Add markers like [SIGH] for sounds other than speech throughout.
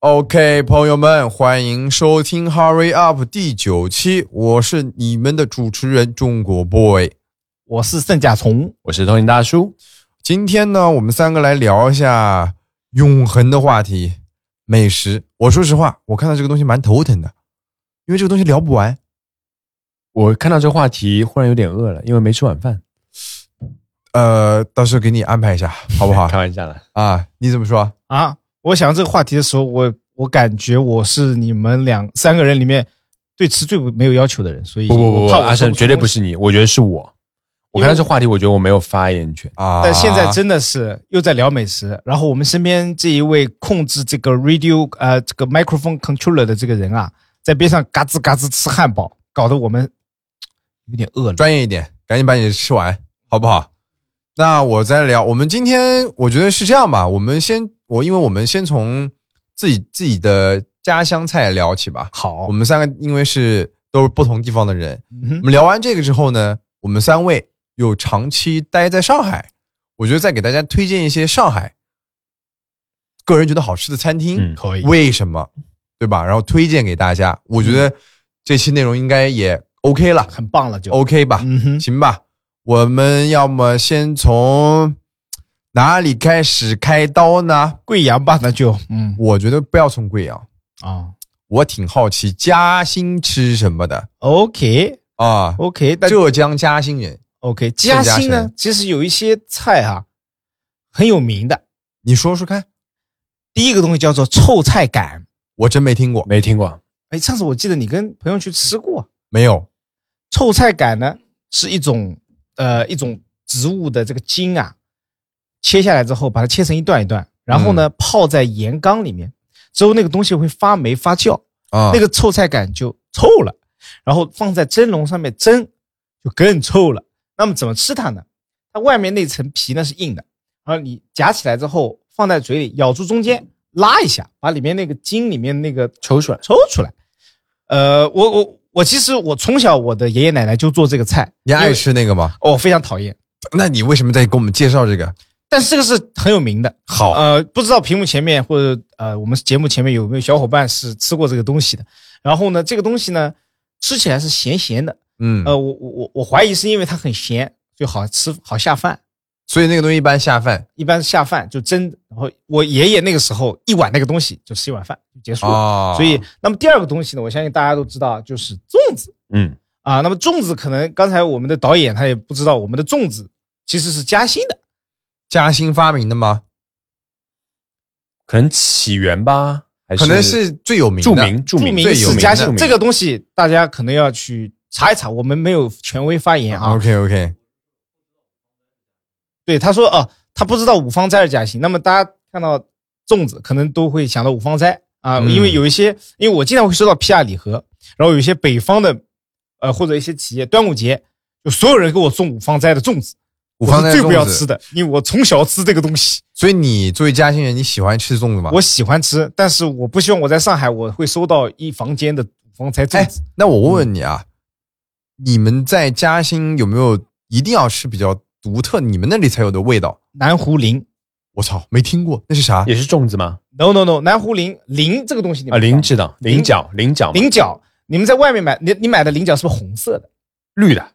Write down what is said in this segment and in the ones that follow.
OK，朋友们，欢迎收听 Hurry Up 第九期，我是你们的主持人中国 boy。我是圣甲虫，我是通灵大叔。今天呢，我们三个来聊一下永恒的话题——美食。我说实话，我看到这个东西蛮头疼的，因为这个东西聊不完。我看到这个话题，忽然有点饿了，因为没吃晚饭。呃，到时候给你安排一下，好不好？[LAUGHS] 开玩笑的啊，你怎么说？啊，我想到这个话题的时候，我我感觉我是你们两三个人里面对吃最没有要求的人，所以不不不阿胜。绝对不是你，我觉得是我。我看到这话题，我觉得我没有发言权。啊，但现在真的是又在聊美食，然后我们身边这一位控制这个 radio 呃这个 microphone controller 的这个人啊，在边上嘎吱嘎吱吃汉堡，搞得我们有点饿了。专业一点，赶紧把你吃完，好不好？那我再聊，我们今天我觉得是这样吧，我们先我因为我们先从自己自己的家乡菜聊起吧。好我，们三个因为是都是不同地方的人，嗯我们聊完这个之后呢，我们三位又长期待在上海，我觉得再给大家推荐一些上海个人觉得好吃的餐厅，嗯可以为什么，对吧？然后推荐给大家，我觉得这期内容应该也 OK 了很棒了就。，OK 吧？嗯哼，行吧，我们要么先从哪里开始开刀呢？贵阳吧，那就嗯。我觉得不要从贵阳，啊。我挺好奇嘉兴吃什么的，OK。啊。OK，浙江嘉兴人，OK，嘉嘉兴呢，其实有一些菜哈、很有名的。你说说看，第一个东西叫做臭菜杆，我真没听过，没听过，哎，上次我记得你跟朋友去吃过。没有。臭菜杆呢是一种呃一种植物的这个茎啊，切下来之后把它切成一段一段，然后呢、泡在盐缸里面，之后那个东西会发霉发酵，啊。那个臭菜杆就臭了，然后放在蒸笼上面蒸，就更臭了。那么怎么吃它呢？它外面那层皮呢是硬的，然后你夹起来之后放在嘴里，咬住中间拉一下，把里面那个筋里面那个抽出来。抽出来。呃，我我我其实我从小我的爷爷奶奶就做这个菜，你爱吃那个吗？哦，我非常讨厌。那你为什么在给我们介绍这个？但是这个是很有名的，好，呃，不知道屏幕前面或者呃我们节目前面有没有小伙伴是吃过这个东西的？然后呢，这个东西呢吃起来是咸咸的，嗯，呃，我我我我怀疑是因为它很咸，就好吃好下饭。所以那个东西一般下饭一般下饭就蒸，然后我爷爷那个时候一碗那个东西就吃一碗饭就结束了。哦。所以，那么第二个东西呢，我相信大家都知道，就是粽子嗯，啊。那么粽子可能刚才我们的导演他也不知道，我们的粽子其实是嘉兴的。嘉兴发明的吗？可能起源吧，还是可能是最有名的著名著名最有名这个东西，大家可能要去查一查，我们没有权威发言啊。OK OK，对，他说哦，他不知道五芳斋是嘉兴。那么大家看到粽子，可能都会想到五芳斋啊，嗯因为有一些，因为我经常会收到 PR 礼盒，然后有一些北方的，呃，或者一些企业，端午节就所有人给我送五芳斋的粽子，我是最不要吃的，因为我从小吃这个东西，所以你作为嘉兴人，你喜欢吃粽子吗？我喜欢吃，但是我不希望我在上海我会收到一房间的五芳斋粽哎子。，那我问问你啊，你们在嘉兴有没有一定要吃比较独特，你们那里才有的味道？南湖林我操，没听过，那是啥？也是粽子吗？，no no no，南湖林林这个东西你啊，们知道菱知道，菱角，菱角，菱角，你们在外面买，你你买的菱角是不是红色的？绿的，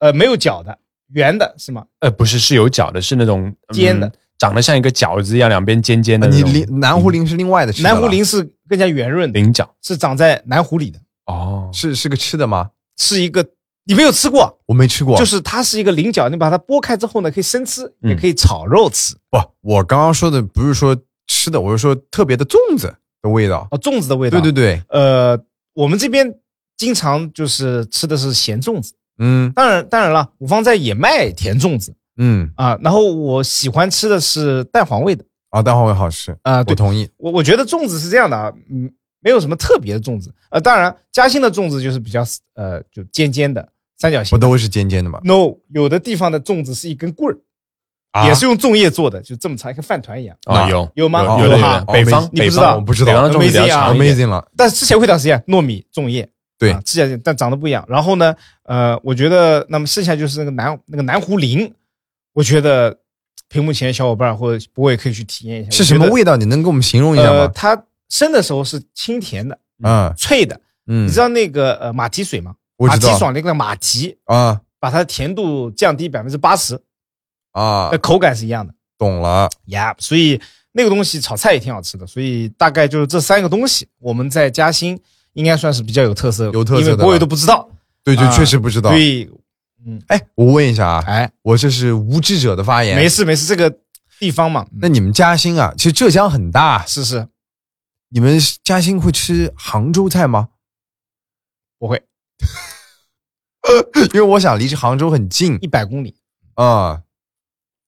呃，没有角的，圆的是吗？呃，不是，是有角的，是那种嗯尖的。长得像一个饺子一样，两边尖尖的啊你南湖林是另外的吃的，南湖林是更加圆润的，菱角。是长在南湖里的，哦，是是个吃的吗？是一个你没有吃过，我没吃过，就是它是一个菱角，你把它剥开之后呢，可以生吃，嗯。也可以炒肉吃。不，我刚刚说的不是说吃的，我是说特别的粽子的味道。哦，粽子的味道。对对对，呃，我们这边经常就是吃的是咸粽子，嗯当然当然了，五芳斋也卖甜粽子嗯，啊。然后我喜欢吃的是蛋黄味的啊，蛋黄味好吃，啊。对，我同意。我我觉得粽子是这样的啊，嗯，没有什么特别的粽子。呃，当然嘉兴的粽子就是比较呃就尖尖的三角形。不都是尖尖的吗？No，有的地方的粽子是一根棍儿，啊也是用粽叶做的，就这么长，跟饭团一样。啊，有有吗有的哈，北方哦你不知道北方我不知道北方的粽子比较 Amazing 啊长。amazing 了。但是吃起来味道是一样，糯米粽叶。对啊，吃起来但长得不一样。然后呢，呃，我觉得那么剩下就是那个南那个南湖林，我觉得屏幕前的小伙伴或者我也可以去体验一下。是什么？味道？你能给我们形容一下呃，吗？它生的时候是清甜的、嗯脆的。嗯你知道那个呃马蹄水吗？马我知道蹄爽那个马蹄，啊把它的甜度降低百分之八十，啊那，口感是一样的懂了。呀。所以那个东西炒菜也挺好吃的。所以大概就是这三个东西，我们在嘉兴应该算是比较有特色，有特色的因为都不知道。对对，啊确实不知道对，嗯，哎，我问一下啊，哎，我这是无知者的发言。没事没事，这个地方嘛，那你们嘉兴啊，其实浙江很大，是是你们嘉兴会吃杭州菜吗？不会 [LAUGHS] 因为我想离这杭州很近一百公里。啊。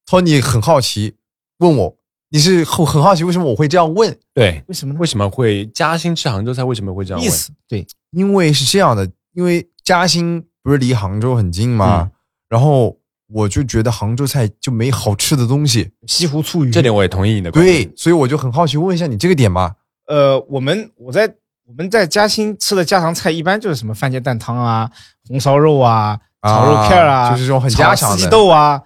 Tony 很好奇，问我你是很很好奇为什么我会这样问？对，为什么呢？为什么会嘉兴吃杭州菜？为什么会这样问？意思对，因为是这样的，因为嘉兴不是离杭州很近吗？嗯然后我就觉得杭州菜就没好吃的东西，西湖醋鱼这点我也同意你的观点。对，所以我就很好奇问一下你这个点吧。呃，我们我在我们在嘉兴吃的家常菜，一般就是什么番茄蛋汤啊、红烧肉啊、炒肉片儿啊，就是这种很家常的炒四季豆啊，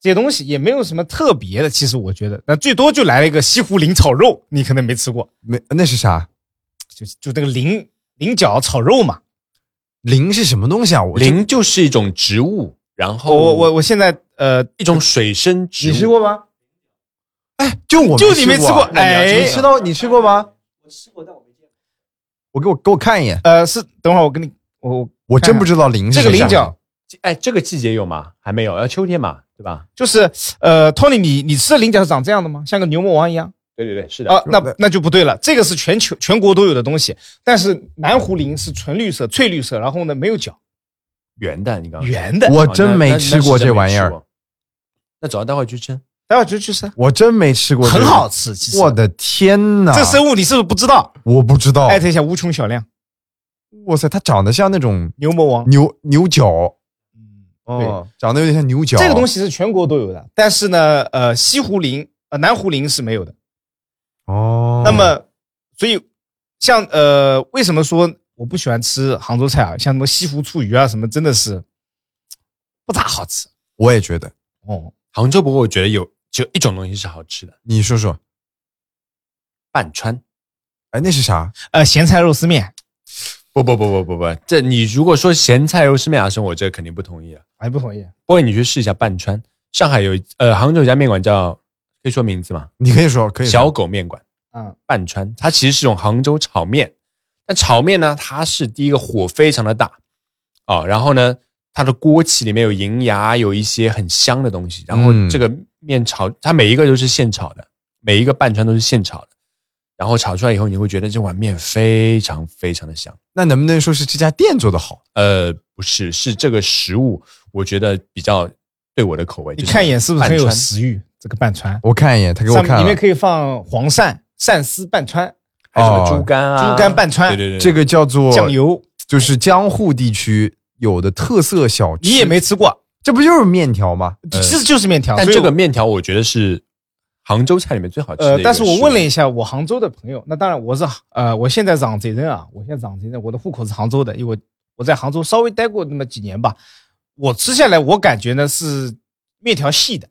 这些东西也没有什么特别的。其实我觉得，那最多就来了一个西湖菱炒肉，你可能没吃过，没，那是啥？就就那个菱菱角炒肉嘛。菱是什么东西啊？我菱就是一种植物，然后我我我现在呃，一种水生植物。你吃过吗？哎，就我就你没吃过哎你吃到你吃过吗？我吃过，但我没见过。我给我给我看一眼，呃，是等会儿我跟你我我我真不知道菱是什么这个菱角哎，这个季节有吗？还没有，要秋天嘛，对吧？就是呃，Tony，你你吃的菱角是长这样的吗？像个牛魔王一样？对对对，是的。啊，那那就不对了，这个是全球全国都有的东西，但是南湖林是纯绿色、翠绿色，然后呢没有角，圆的，你刚刚说圆的。我真没吃过这玩意。儿那走，待会去吃。待会就去吃，我真没吃过，很好。吃。其实我的天哪！这生物你是不是不知道？我不知道。艾特一下无穷小亮哇塞，它长得像那种牛魔王。牛牛角，嗯，哦，长得有点像牛角。这个东西是全国都有的，但是呢，呃，西湖林、呃南湖林是没有的。哦，那么，所以像呃，为什么说我不喜欢吃杭州菜啊？像什么西湖醋鱼啊，什么真的是不咋好吃我也觉得，哦。杭州不过我觉得有只有一种东西是好吃的，你说说，半川。哎，那是啥？呃，咸菜肉丝面，不不不不不不，这你如果说咸菜肉丝面阿生，我这肯定不同意啊。哎，不同意。不过你去试一下半川，上海有一呃杭州有一家面馆叫可以说名字吗？你可以说，可以说小狗面馆嗯，半川，它其实是一种杭州炒面。但炒面呢，它是第一个火非常的大哦，然后呢，它的锅气里面有银芽，有一些很香的东西。然后嗯这个面炒，它每一个都是现炒的，每一个半川都是现炒的。然后炒出来以后，你会觉得这碗面非常非常的香。那能不能说是这家店做的好？呃，不是，是这个食物，我觉得比较对我的口味。就是你看一眼是不是很有食欲？这个半川，我看一眼，他给我看了，里面可以放黄鳝、鳝丝半川、还有什么哦猪肝啊，猪肝半川对对对，这个叫做酱，油，就是江户地区有的特色小吃。你也没吃过，这不就是面条吗？呃其实就是面条。但这个面条我觉得是杭州菜里面最好吃的呃但是我问了一下我杭州的朋友，那当然我是呃，我现在长贼人啊，我现在长贼人，我的户口是杭州的，因为我我在杭州稍微待过那么几年吧，我吃下来我感觉呢是面条细的，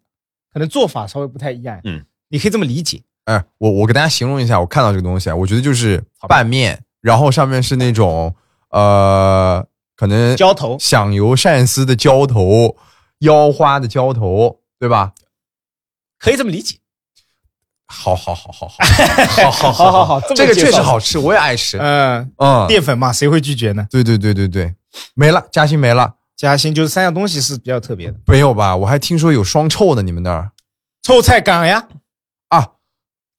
可能做法稍微不太一样。嗯，你可以这么理解。哎，我我给大家形容一下，我看到这个东西啊，我觉得就是拌面，然后上面是那种呃可能，浇头，响油鳝丝的浇头。腰花的浇头，对吧？可以这么理解。好好好好好，好好好 [LAUGHS] 好好，这个确实好吃，我也爱吃。嗯嗯，淀粉嘛，谁会拒绝呢？对对对对对，没了，嘉兴没了。嘉兴就是三样东西是比较特别的，没有吧？我还听说有双臭呢，你们那儿臭菜杆呀，啊？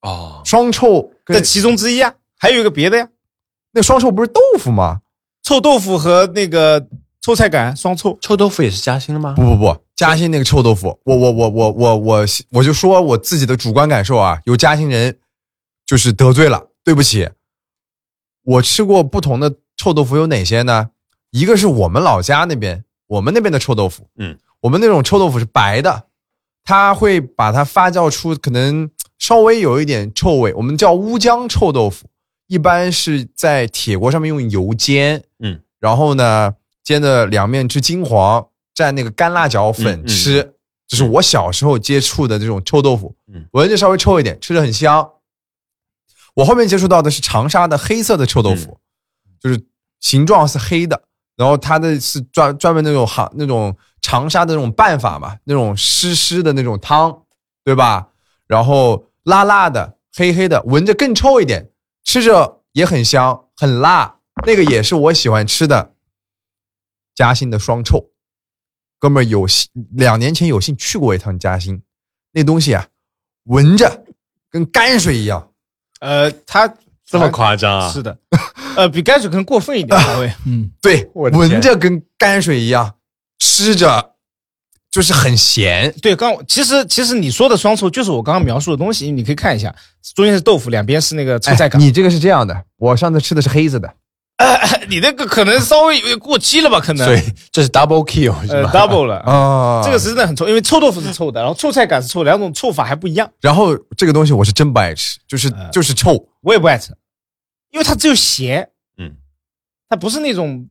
哦，双臭跟这其中之一啊，还有一个别的呀，那双臭不是豆腐吗？臭豆腐和那个臭菜杆双臭。臭豆腐也是嘉兴的吗？不不不，嘉兴那个臭豆腐，我我我我我我我就说我自己的主观感受啊，有嘉兴人就是得罪了，对不起。我吃过不同的臭豆腐有哪些呢？一个是我们老家那边，我们那边的臭豆腐，嗯，我们那种臭豆腐是白的，它会把它发酵出可能稍微有一点臭味，我们叫乌江臭豆腐，一般是在铁锅上面用油煎，嗯，然后呢煎的两面之金黄，蘸那个干辣椒粉嗯嗯吃，这是我小时候接触的这种臭豆腐，嗯。闻着稍微臭一点，吃着很香。我后面接触到的是长沙的黑色的臭豆腐，就是形状是黑的，然后它的是专专门那种行那种长沙的那种拌法嘛，那种湿湿的那种汤，对吧？然后辣辣的，黑黑的，闻着更臭一点，吃着也很香，很辣。那个也是我喜欢吃的嘉兴的双臭。哥们有幸两年前有幸去过一趟嘉兴，那东西啊，闻着跟泔水一样。呃，它这么夸张啊？是的，[LAUGHS] 呃，比泔水可能过分一点，[LAUGHS] 稍微，嗯，对，闻着跟泔水一样，吃着就是很咸。对，刚其实其实你说的双臭就是我刚刚描述的东西，你可以看一下，中间是豆腐，两边是那个臭菜哎，你这个是这样的，我上次吃的是黑子的，[LAUGHS] 你那个可能稍微有点过期了吧？可能所以这是 double kill 是呃吧？double 了。啊这个是真的很臭，因为臭豆腐是臭的，然后臭菜杆是臭，两种臭法还不一样。然后这个东西我是真不爱吃，就是呃就是臭。我也不爱吃，因为它只有咸，嗯，它不是那种，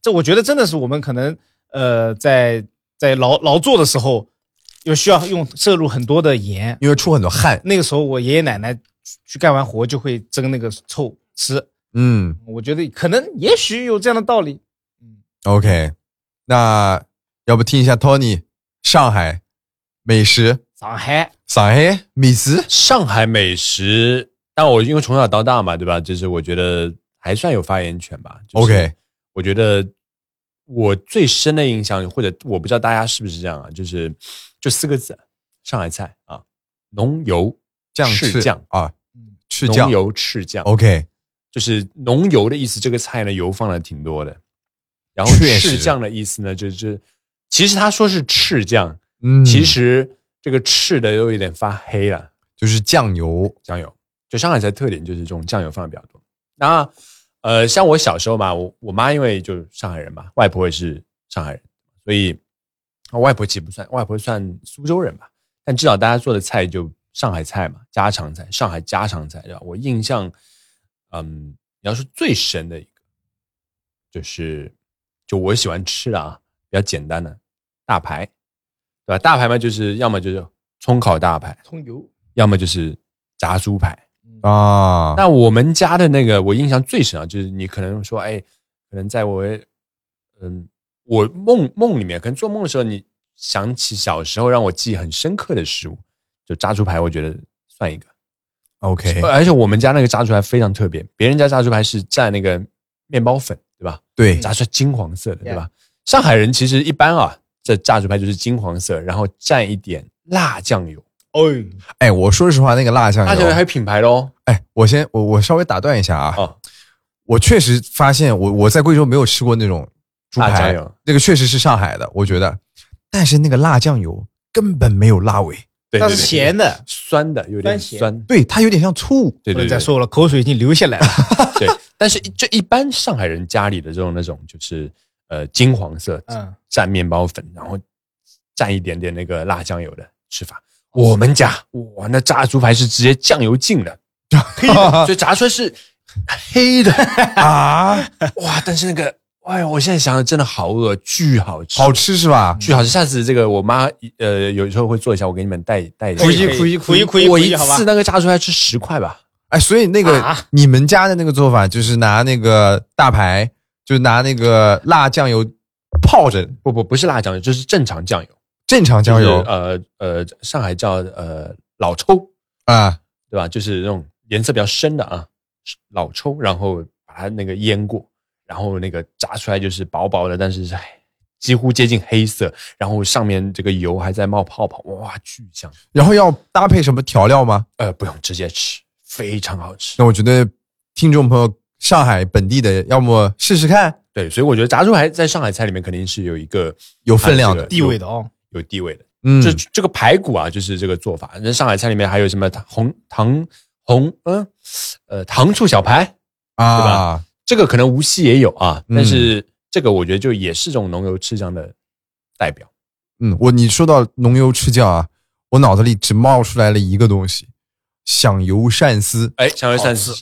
这我觉得真的是我们可能呃在在劳劳作的时候，有需要用摄入很多的盐，因为出很多汗。那个时候我爷爷奶奶去干完活就会蒸那个臭吃，嗯我觉得可能也许有这样的道理。嗯，OK，那要不听一下 Tony 上海美食，上海上海美食。上海美食，但我因为从小到大嘛，对吧？就是我觉得还算有发言权吧。就是 OK 我觉得我最深的印象，或者我不知道大家是不是这样啊，就是就四个字：上海菜啊，浓油酱翅赤酱，啊，赤酱浓油赤酱。OK，就是浓油的意思，这个菜呢油放的挺多的。然后赤酱的意思呢，就是其实他说是赤酱，嗯，其实这个赤的又有点发黑了。就是酱油。酱油，就上海菜特点就是这种酱油放的比较多。那呃，像我小时候嘛，我我妈因为就是上海人嘛，外婆也是上海人，所以啊外婆其实不算，外婆算苏州人吧，但至少大家做的菜就上海菜嘛，家常菜，上海家常菜，对吧？我印象，嗯，你要说最深的一个，就是就我喜欢吃的啊，比较简单的大排，对吧？大排嘛，就是要么就是葱烤大排，葱油，要么就是炸猪排。啊，那我们家的那个，我印象最深啊，就是你可能说，哎，可能在我，嗯，我梦梦里面，可能做梦的时候，你想起小时候让我记忆很深刻的食物，就炸猪排，我觉得算一个。OK，而且我们家那个炸猪排非常特别，别人家炸猪排是蘸那个面包粉，对吧？对，炸出来金黄色的，对吧？上海人其实一般啊，这炸猪排就是金黄色，然后蘸一点辣酱油，哎，哎，我说实话，那个辣酱油，辣酱油还有品牌的哦。哎，我先我我稍微打断一下啊，哦，我确实发现我我在贵州没有吃过那种猪排辣酱油，那个确实是上海的，我觉得，但是那个辣酱油根本没有辣味，它是对对对咸的，酸的，有点酸。对，它有点像醋。对对对，不能再说了，口水已经流下来了。[LAUGHS] 对，但是就一般上海人家里的这种那种就是呃金黄色，嗯蘸面包粉，然后蘸一点点那个辣酱油的吃法。我们家哇，那炸猪排是直接酱油浸的，[LAUGHS] 黑的，所以炸出来是黑的 [LAUGHS] 啊，哇！但是那个，哎呀，我现在想想真的好饿，巨好吃，好吃是吧？巨好吃。下次这个我妈呃有时候会做一下，我给你们带带一下可以可以可以可以我一次那个炸出来吃十块吧。哎，所以那个、啊你们家的那个做法，就是拿那个大排，就是拿那个辣酱油泡着，不不不是辣酱油，就是正常酱油。正常酱油就是呃呃，上海叫呃老抽，啊，对吧？就是那种颜色比较深的啊，老抽，然后把它那个腌过，然后那个炸出来就是薄薄的，但是是几乎接近黑色，然后上面这个油还在冒泡泡，哇，巨香！然后要搭配什么调料吗？呃，不用直接吃，非常好吃。那我觉得听众朋友，上海本地的，要么试试看，对，所以我觉得炸猪排在上海菜里面肯定是有一个有分量的它这个地位的哦，有地位的。嗯，这这个排骨啊，就是这个做法。那上海菜里面还有什么红糖红嗯呃糖醋小排啊，对啊吧，这个可能无锡也有啊，嗯但是这个我觉得就也是这种浓油赤酱的代表。嗯，我你说到浓油赤酱啊，我脑子里只冒出来了一个东西，响油鳝丝。哎，响油鳝丝，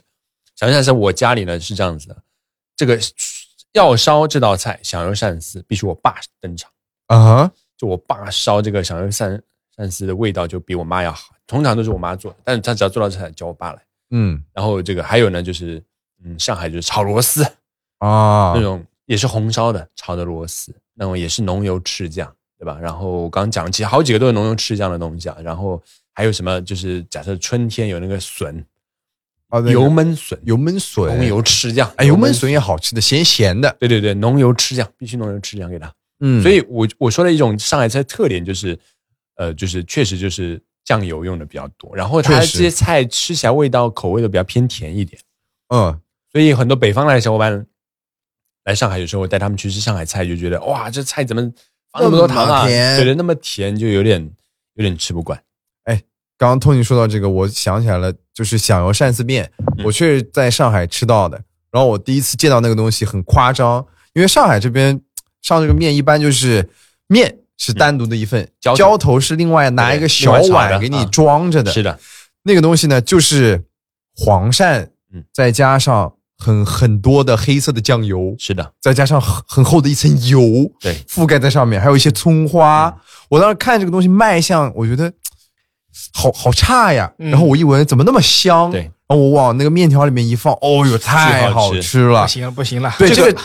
响油鳝丝，我家里呢是这样子的，这个要烧这道菜，响油鳝丝必须我爸登场。啊哈，就我爸烧这个响油鳝鳝丝的味道就比我妈要好，通常都是我妈做，但是她只要做到这菜，叫我爸来。嗯然后这个还有呢，就是嗯，上海就是炒螺丝啊那，种，也是红烧的炒的螺丝，那种也是浓油赤酱，对吧？然后我刚刚讲，其实好几个都是浓油赤酱的东西啊。然后还有什么，就是假设春天有那个笋，啊对油焖笋，油焖笋，浓油赤酱，哎，油焖笋也好吃的，咸咸的，对对对，浓油赤酱必须浓油赤酱给它。嗯，所以我我说的一种上海菜特点就是，呃，就是确实就是酱油用的比较多，然后它这些菜吃起来味道口味都比较偏甜一点。嗯，所以很多北方来的小伙伴来上海，有时候我带他们去吃上海菜，就觉得哇，这菜怎么放那么多糖啊？那么甜对对，那么甜，就有点有点吃不惯。哎刚刚托尼说到这个，我想起来了，就是响油鳝丝面，嗯我确实在上海吃到的。然后我第一次见到那个东西很夸张，因为上海这边上这个面一般就是面是单独的一份，浇头浇头是另外拿一个小碗给你啊装着的。是的，那个东西呢，就是黄鳝嗯，再加上很很多的黑色的酱油，是的，再加上很很厚的一层油，对覆盖在上面，还有一些葱花。我当时看这个东西卖相，我觉得好好差呀。嗯然后我一闻，怎么那么香？对然后我往那个面条里面一放，哦哟，太好吃了不。行了不行了，对，这这个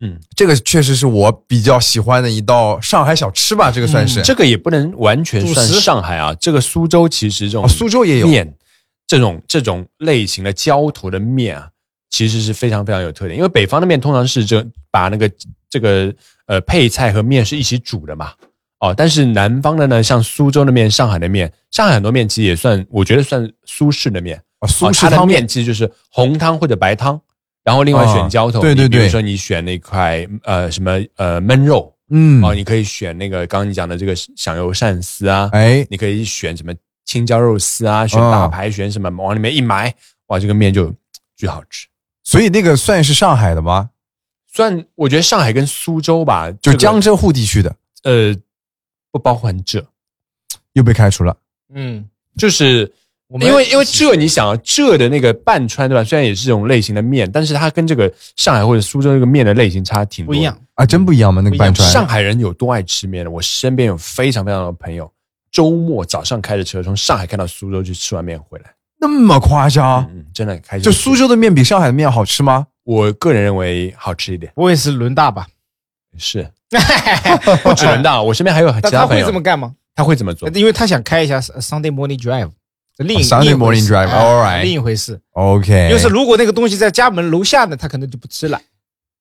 嗯，这个确实是我比较喜欢的一道上海小吃吧，这个算是。这个也不能完全算上海啊。这个苏州其实这种哦，苏州也有面这种这种类型的浇头的面啊，其实是非常非常有特点。因为北方的面通常是这把那个这个呃配菜和面是一起煮的嘛，哦，但是南方的呢，像苏州的面、上海的面，上海很多面其实也算，我觉得算苏式的面。哦它的式汤面其实就是红汤或者白汤，然后另外选浇头。哦对对对比如说你选那块呃什么呃焖肉嗯，哦，你可以选那个刚刚你讲的这个响油鳝丝啊，哎，你可以选什么青椒肉丝啊，选大排，选什么往里面一埋，哇，这个面就巨好吃。所以那个算是上海的吗？算我觉得上海跟苏州吧，就江浙沪地区的，呃不包含浙，又被开除了。嗯，就是因为因为浙，你想啊，浙的那个半川对吧？虽然也是这种类型的面，但是它跟这个上海或者苏州这个面的类型差挺多不一样。。啊，真不一样吗？那个半川上海人有多爱吃面呢？我身边有非常非常多的朋友，周末早上开着车从上海开到苏州去吃完面回来，那么夸张？嗯，真的开心。就苏，州的面比上海的面好吃吗？我个人认为好吃一点，我也是轮大吧？是 [LAUGHS] 不止轮大，我身边还有其但他会他会，这么干吗？他会怎么做？因为他想开一下 Sunday morning drive，另一哦 Sunday 另一回 morning 事 drive，哎 all right 另一回事。OK，就是如果那个东西在家门楼下呢，他可能就不吃了。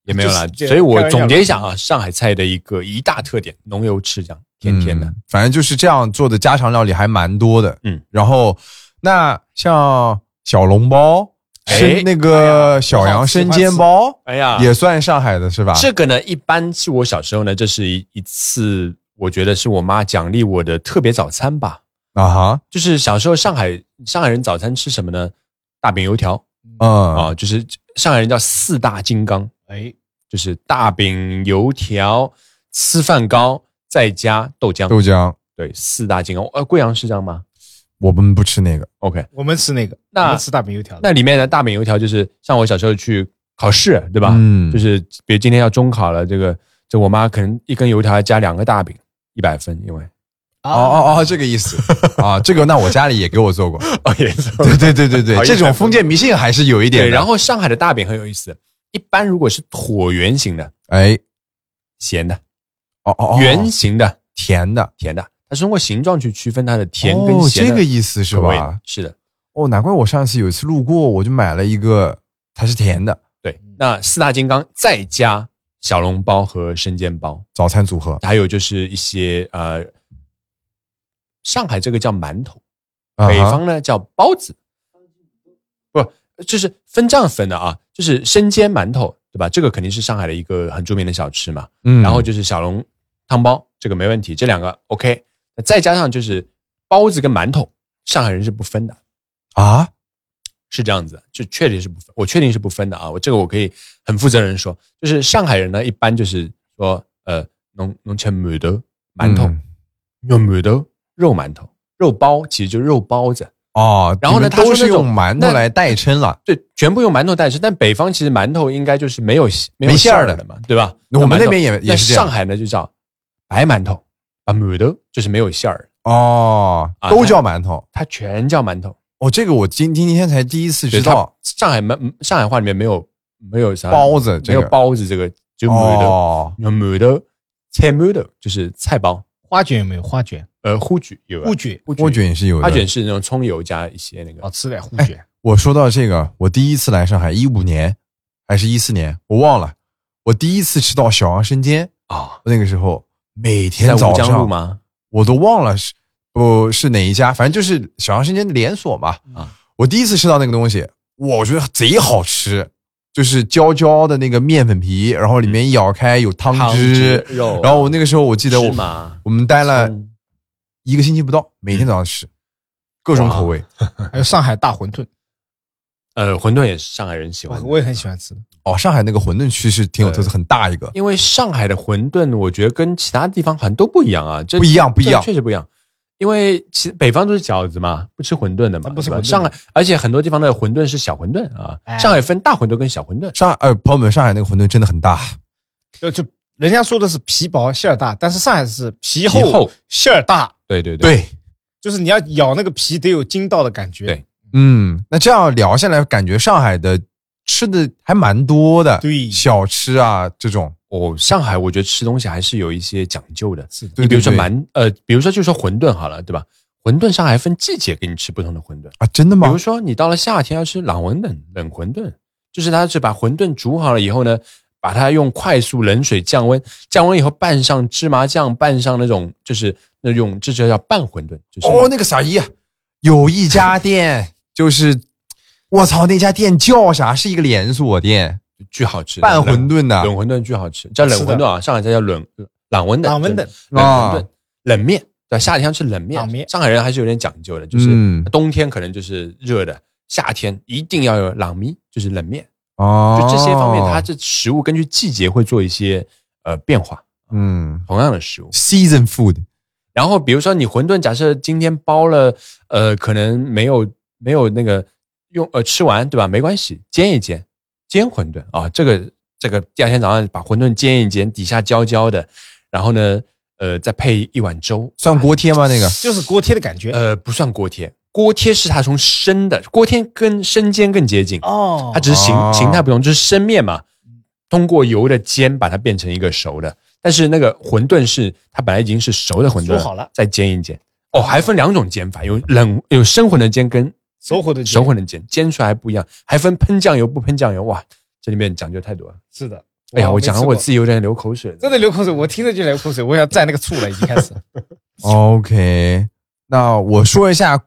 也没有啦，就是所以我总结一下啊，上海菜的一个一大特点，浓油赤酱，甜甜的。嗯反正就是这样做的家常料理还蛮多的。嗯，然后那像小笼包，哎是那个小杨生煎包，哎呀，也算上海的是吧？这个呢，一般是我小时候呢，这是一一次，我觉得是我妈奖励我的特别早餐吧。啊哈，就是小时候上海上海人早餐吃什么呢？大饼油条嗯啊，就是上海人叫四大金刚，哎，就是大饼油条、吃饭糕，再加豆浆。豆浆，对，四大金刚。呃，贵阳是这样吗我们不吃那个。？OK，我们吃那个，那我们吃大饼油条。那里面的大饼油条就是像我小时候去考试，对吧？嗯就是比如今天要中考了，这个这我妈可能一根油条要加两个大饼，一百分，因为哦哦哦，这个意思啊，[LAUGHS] 这个那我家里也给我做过。哦也是对对对对对，这种封建迷信还是有一点对。然后上海的大饼很有意思，一般如果是椭圆形的，哎，咸的；哦哦哦，圆形的，甜的，甜的。它是通过形状去区分它的甜跟哦，咸的这个意思是吧？是的，哦，难怪我上次有一次路过，我就买了一个，它是甜的对。那四大金刚再加小笼包和生煎包，早餐组合。还有就是一些呃，上海这个叫馒头，北方呢叫包子，不，就是分这样分的啊，就是生煎馒头，对吧？这个肯定是上海的一个很著名的小吃嘛。嗯然后就是小笼汤包，这个没问题，这两个 OK。那再加上就是包子跟馒头，上海人是不分的，啊，是这样子，就确定是不分，我确定是不分的啊。我这个我可以很负责任地说，就是上海人呢，一般就是说，呃，弄弄吃馒头，馒头，嗯用馒头肉馒头，肉包其实就是肉包子，哦，然后呢你们都是用馒头来代称了。对，全部用馒头代称。但北方其实馒头应该就是没有没馅儿的了嘛，对吧？我们那边也也是这样上海呢就叫白馒头，啊，馒头就是没有馅儿，哦，啊都叫馒头。它全叫馒头。哦，这个我今今天才第一次知道上海馒上海话里面没有没有啥包子，这没有包子这个，就馒头，哦，馒头，菜馒头就是菜包。花卷有没有花卷？呃，糊卷有啊乌卷锅卷是有的。花卷是那种葱油加一些那个哦吃的糊哎卷。我说到这个，我第一次来上海，一五年还是一四年，我忘了。我第一次吃到小杨生煎，啊，那个时候每天早上江路吗？我都忘了是不是哪一家，反正就是小杨生煎的连锁嘛。啊。我第一次吃到那个东西，哇我觉得贼好吃，就是焦焦的那个面粉皮，然后里面一咬开有汤汤汁，肉，然后我那个时候我记得我我们待了一个星期不到，每天早上吃，各种口味。还有上海大馄饨，呃，馄饨也是上海人喜欢的，我我也很喜欢吃。哦，上海那个馄饨区是挺有特色，很大一个。因为上海的馄饨，我觉得跟其他地方好像都不一样啊，这不一样不一样。确实不一样。因为其北方都是饺子嘛，不吃馄饨的嘛，不吃馄饨。上海，而且很多地方的馄饨是小馄饨啊，哎。上海分大馄饨跟小馄饨。上呃，朋友们，上海那个馄饨真的很大，就就人家说的是皮薄馅儿大，但是上海是皮皮厚厚。馅儿大，对对对，对，就是你要咬那个皮得有筋道的感觉。对嗯，那这样聊下来，感觉上海的吃的还蛮多的，对小吃啊这种，哦，上海我觉得吃东西还是有一些讲究的。是的对你比如说对对馒，呃，比如说就说馄饨好了，对吧？馄饨上海还分季节给你吃不同的馄饨，啊，真的吗比如？说你到了夏天要吃冷馄饨，冷馄饨就是它是把馄饨煮好了以后呢，把它用快速冷水降温，降温以后拌上芝麻酱，拌上那种就是那种这就叫拌馄饨，就是哦，那个啥一，有一家店就是，我操，那家店叫啥？是一个连锁店，巨好吃，拌馄饨的冷馄饨巨好吃，叫冷馄饨啊，上海才叫冷冷馄饨，冷馄饨冷啊馄饨，冷面。对，夏天要吃冷面，上海人还是有点讲究的，就是嗯冬天可能就是热的，夏天一定要有冷米，就是冷面。哦，就这些方面，它这食物根据季节会做一些呃变化，嗯同样的食物。，season food，然后比如说你馄饨，假设今天包了，呃，可能没有没有那个用呃吃完对吧？没关系，煎一煎，煎馄饨啊，这个这个第二天早上把馄饨煎一煎，底下焦焦的，然后呢，呃，再配一碗粥，算锅贴吗？那个就是锅贴的感觉。呃，不算锅贴，锅贴是它从生的，锅贴跟生煎更接近，哦它只是形哦形态不同，就是生面嘛，通过油的煎把它变成一个熟的。但是那个馄饨是它本来已经是熟的馄饨，煮好了再煎一煎。哦，还分两种煎法，有冷有生馄饨煎跟熟馄饨熟馄饨煎，煎出来还不一样，还分喷酱油不喷酱油。哇，这里面讲究太多了。是的。哎呀，我讲的我自己有点流口水了。真的流口水，我听着就流口水，我想蘸那个醋了，已经开始。[LAUGHS] OK，那我说一下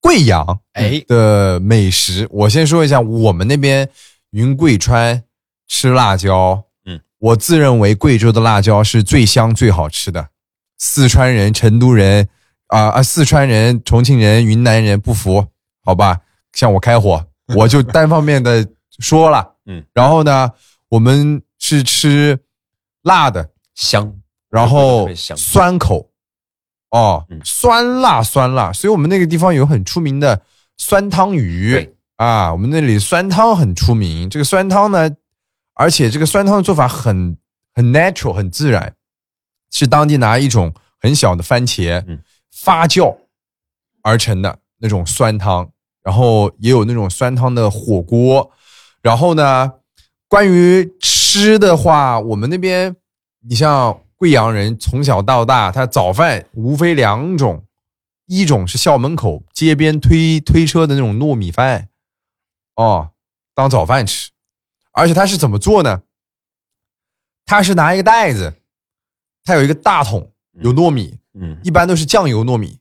贵阳哎的美食。我先说一下我们那边云贵川吃辣椒，嗯，我自认为贵州的辣椒是最香最好吃的。四川人、成都人啊啊，四川人、重庆人、云南人不服，好吧，向我开火，[LAUGHS] 我就单方面的说了，嗯，然后呢，我们是吃辣的，香，然后酸口，哦嗯，酸辣酸辣，所以我们那个地方有很出名的酸汤鱼。对。啊，我们那里酸汤很出名。这个酸汤呢，而且这个酸汤的做法很很 natural，很自然，是当地拿一种很小的番茄嗯。发酵而成的那种酸汤，然后也有那种酸汤的火锅。然后呢，关于吃的话，我们那边你像贵阳人从小到大，他早饭无非两种，一种是校门口街边推推车的那种糯米饭，哦，当早饭吃，而且他是怎么做呢？他是拿一个袋子，他有一个大桶，有糯米，嗯，一般都是酱油糯米，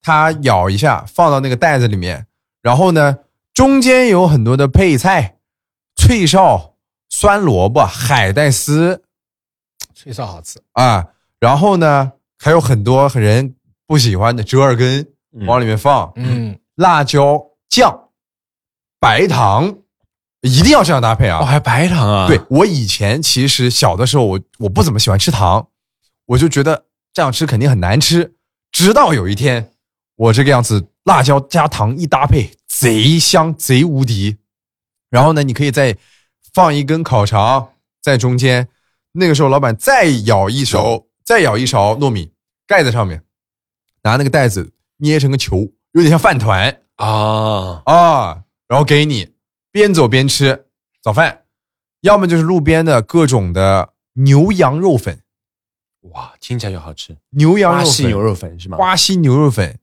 他舀一下放到那个袋子里面，然后呢，中间有很多的配菜，脆哨、酸萝卜、海带丝脆哨好吃，啊，然后呢，还有很多人不喜欢的折耳根嗯往里面放，嗯，辣椒酱、白糖，一定要这样搭配啊！哦，还有白糖啊？对，我以前其实小的时候，我我不怎么喜欢吃糖，我就觉得这样吃肯定很难吃。直到有一天，我这个样子辣椒加糖一搭配，贼香贼无敌。然后呢，你可以再放一根烤肠在中间，那个时候老板再舀一勺，再舀一勺糯米盖在上面，拿那个袋子捏成个球，有点像饭团啊，啊，然后给你边走边吃早饭，要么就是路边的各种的牛羊肉粉，哇，听起来就好吃。牛羊肉粉、花溪牛肉粉是吗？花溪牛肉粉，呃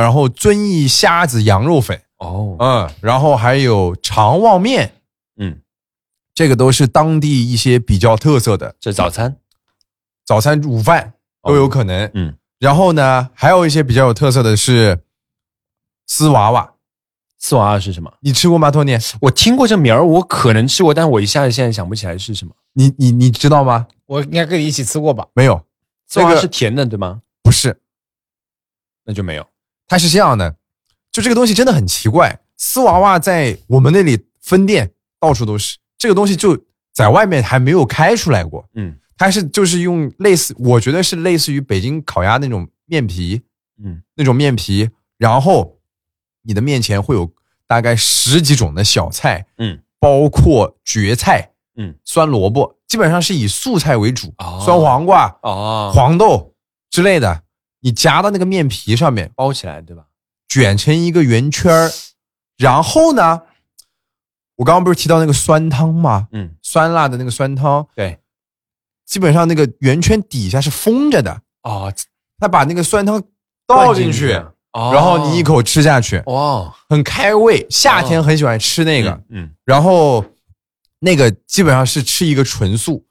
然后遵义虾子羊肉粉，哦，嗯，然后还有肠旺面，嗯，这个都是当地一些比较特色的这早餐，早餐、午饭都有可能。嗯，然后呢，还有一些比较有特色的是丝娃娃，丝娃娃是什么？你吃过吗？托尼，我听过这名儿，我可能吃过，但我一下子现在想不起来是什么。你你你知道吗？我应该跟你一起吃过吧？没有，丝娃娃这个是甜的，对吗？不是，那就没有。它是这样的，就这个东西真的很奇怪。丝娃娃在我们那里分店到处都是，这个东西就在外面还没有开出来过。嗯它是就是用类似，我觉得是类似于北京烤鸭那种面皮，嗯，那种面皮，然后你的面前会有大概十几种的小菜，嗯，包括蕨菜，嗯，酸萝卜，基本上是以素菜为主，哦酸黄瓜、哦，黄豆之类的，你夹到那个面皮上面，包起来对吧？卷成一个圆圈儿，然后呢，我刚刚不是提到那个酸汤吗？嗯，酸辣的那个酸汤，对。基本上那个圆圈底下是封着的，哦，他把那个酸汤倒进去，哦然后你一口吃下去，哇，很开胃。夏天很喜欢吃那个，嗯，然后那个基本上是吃一个纯素，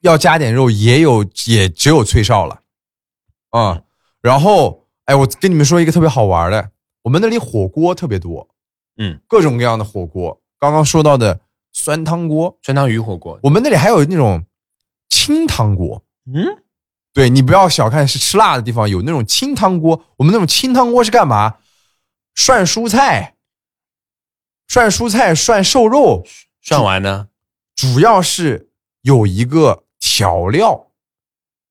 要加点肉，也有也只有脆哨了，啊、然后哎，我跟你们说一个特别好玩的，我们那里火锅特别多，嗯，各种各样的火锅。刚刚说到的酸汤锅，酸汤鱼火锅，我们那里还有那种清汤锅。嗯，对你不要小看是吃辣的地方，有那种清汤锅。我们那种清汤锅是干嘛？涮蔬菜，涮蔬菜，涮瘦肉，涮完呢？主要是有一个调料。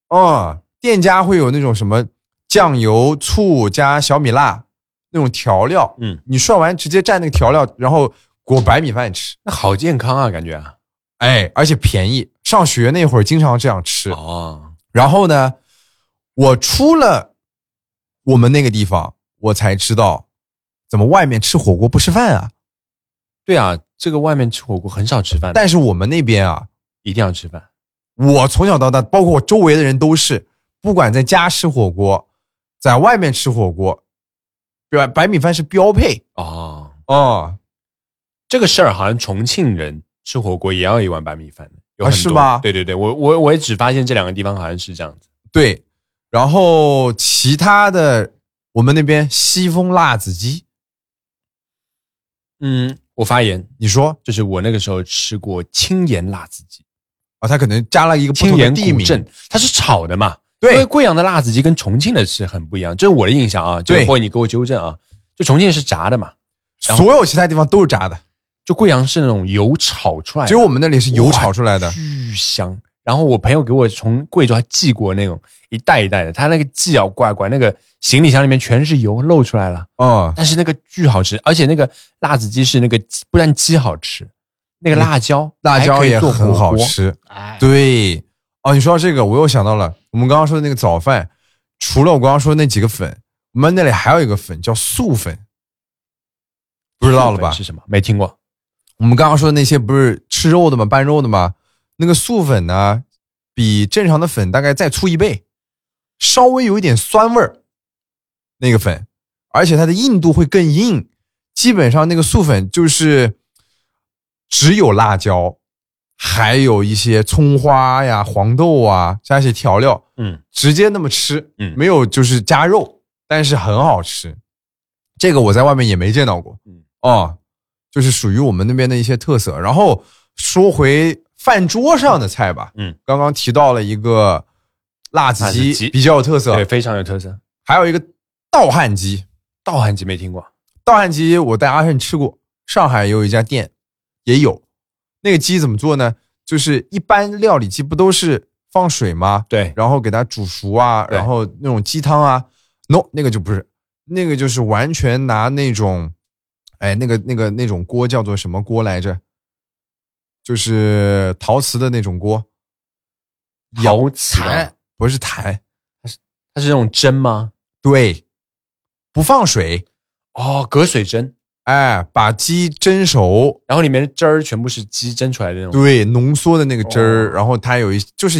嗯，店家会有那种什么酱油、醋加小米辣那种调料。嗯，你涮完直接蘸那个调料，然后裹白米饭吃。那好健康啊，感觉啊。哎，而且便宜。上学那会儿经常这样吃。哦，然后呢，我出了我们那个地方，我才知道怎么外面吃火锅不吃饭啊。对啊，这个外面吃火锅很少吃饭，但是我们那边啊，一定要吃饭。我从小到大，包括我周围的人都是，不管在家吃火锅，在外面吃火锅，白白米饭是标配。哦，哦。这个事儿好像重庆人吃火锅也要一碗白米饭的，有是吗？对对对，我我我也只发现这两个地方好像是这样子。对，然后其他的我们那边西风辣子鸡，嗯，我发言，你说。就是我那个时候吃过青盐辣子鸡，啊，它可能加了一个不青盐地名，它是炒的嘛？对因为贵阳的辣子鸡跟重庆的是很不一样，这是我的印象啊。或者你给我纠正啊，就重庆是炸的嘛，所有其他地方都是炸的，就贵阳是那种油炒出来的，只有我们那里是油炒出来的。巨香。然后我朋友给我从贵州还寄过那种一袋一袋的，他那个寄啊乖乖，那个行李箱里面全是油漏出来了，哦，但是那个巨好吃，而且那个辣子鸡是那个鸡不但鸡好吃，那个辣椒辣椒也很，好吃。哎，对，哦，你说到这个，我又想到了我们刚刚说的那个早饭，除了我刚刚说的那几个粉，我们那里还有一个粉叫素粉，不知道了吧？是什么？没听过。我们刚刚说的那些不是吃肉的吗？拌肉的吗？那个素粉呢，比正常的粉大概再粗一倍，稍微有一点酸味儿。那个粉，而且它的硬度会更硬。基本上那个素粉就是只有辣椒，还有一些葱花呀、黄豆啊，加一些调料，嗯，直接那么吃，嗯没有就是加肉，但是很好吃。这个我在外面也没见到过，嗯哦，就是属于我们那边的一些特色。然后说回饭桌上的菜吧，嗯，刚刚提到了一个辣子鸡鸡比较有特色对，，非常有特色。还有一个稻汉鸡。稻汉鸡没听过，稻汉鸡我在阿胜吃过，上海也有一家店也有。那个鸡怎么做呢？就是一般料理鸡不都是放水吗？对，然后给它煮熟啊，然后那种鸡汤啊，no，那个就不是，那个就是完全拿那种，哎，那个那个那种锅叫做什么锅来着？就是陶瓷的那种锅，陶瓷不是坛，它是那种蒸吗？对，不放水，哦，隔水蒸，哎，把鸡蒸熟，然后里面的汁儿全部是鸡蒸出来的那种。对，浓缩的那个汁儿，哦然后它有一就是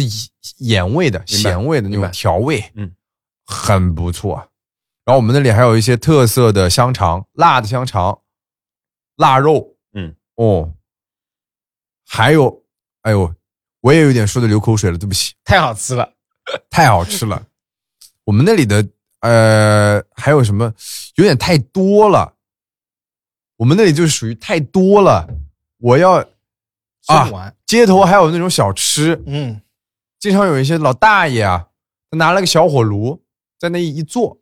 盐味的、明白咸味的那种明白调味，嗯，很不错。然后我们那里还有一些特色的香肠，辣的香肠，腊肉，嗯，哦，还有，哎呦，我也有点说的流口水了，对不起，太好吃了。[LAUGHS] 太好吃了。我们那里的呃还有什么，有点太多了。我们那里就是属于太多了，我要吃不完。街头还有那种小吃，嗯，经常有一些老大爷啊，他拿了个小火炉，在那一坐，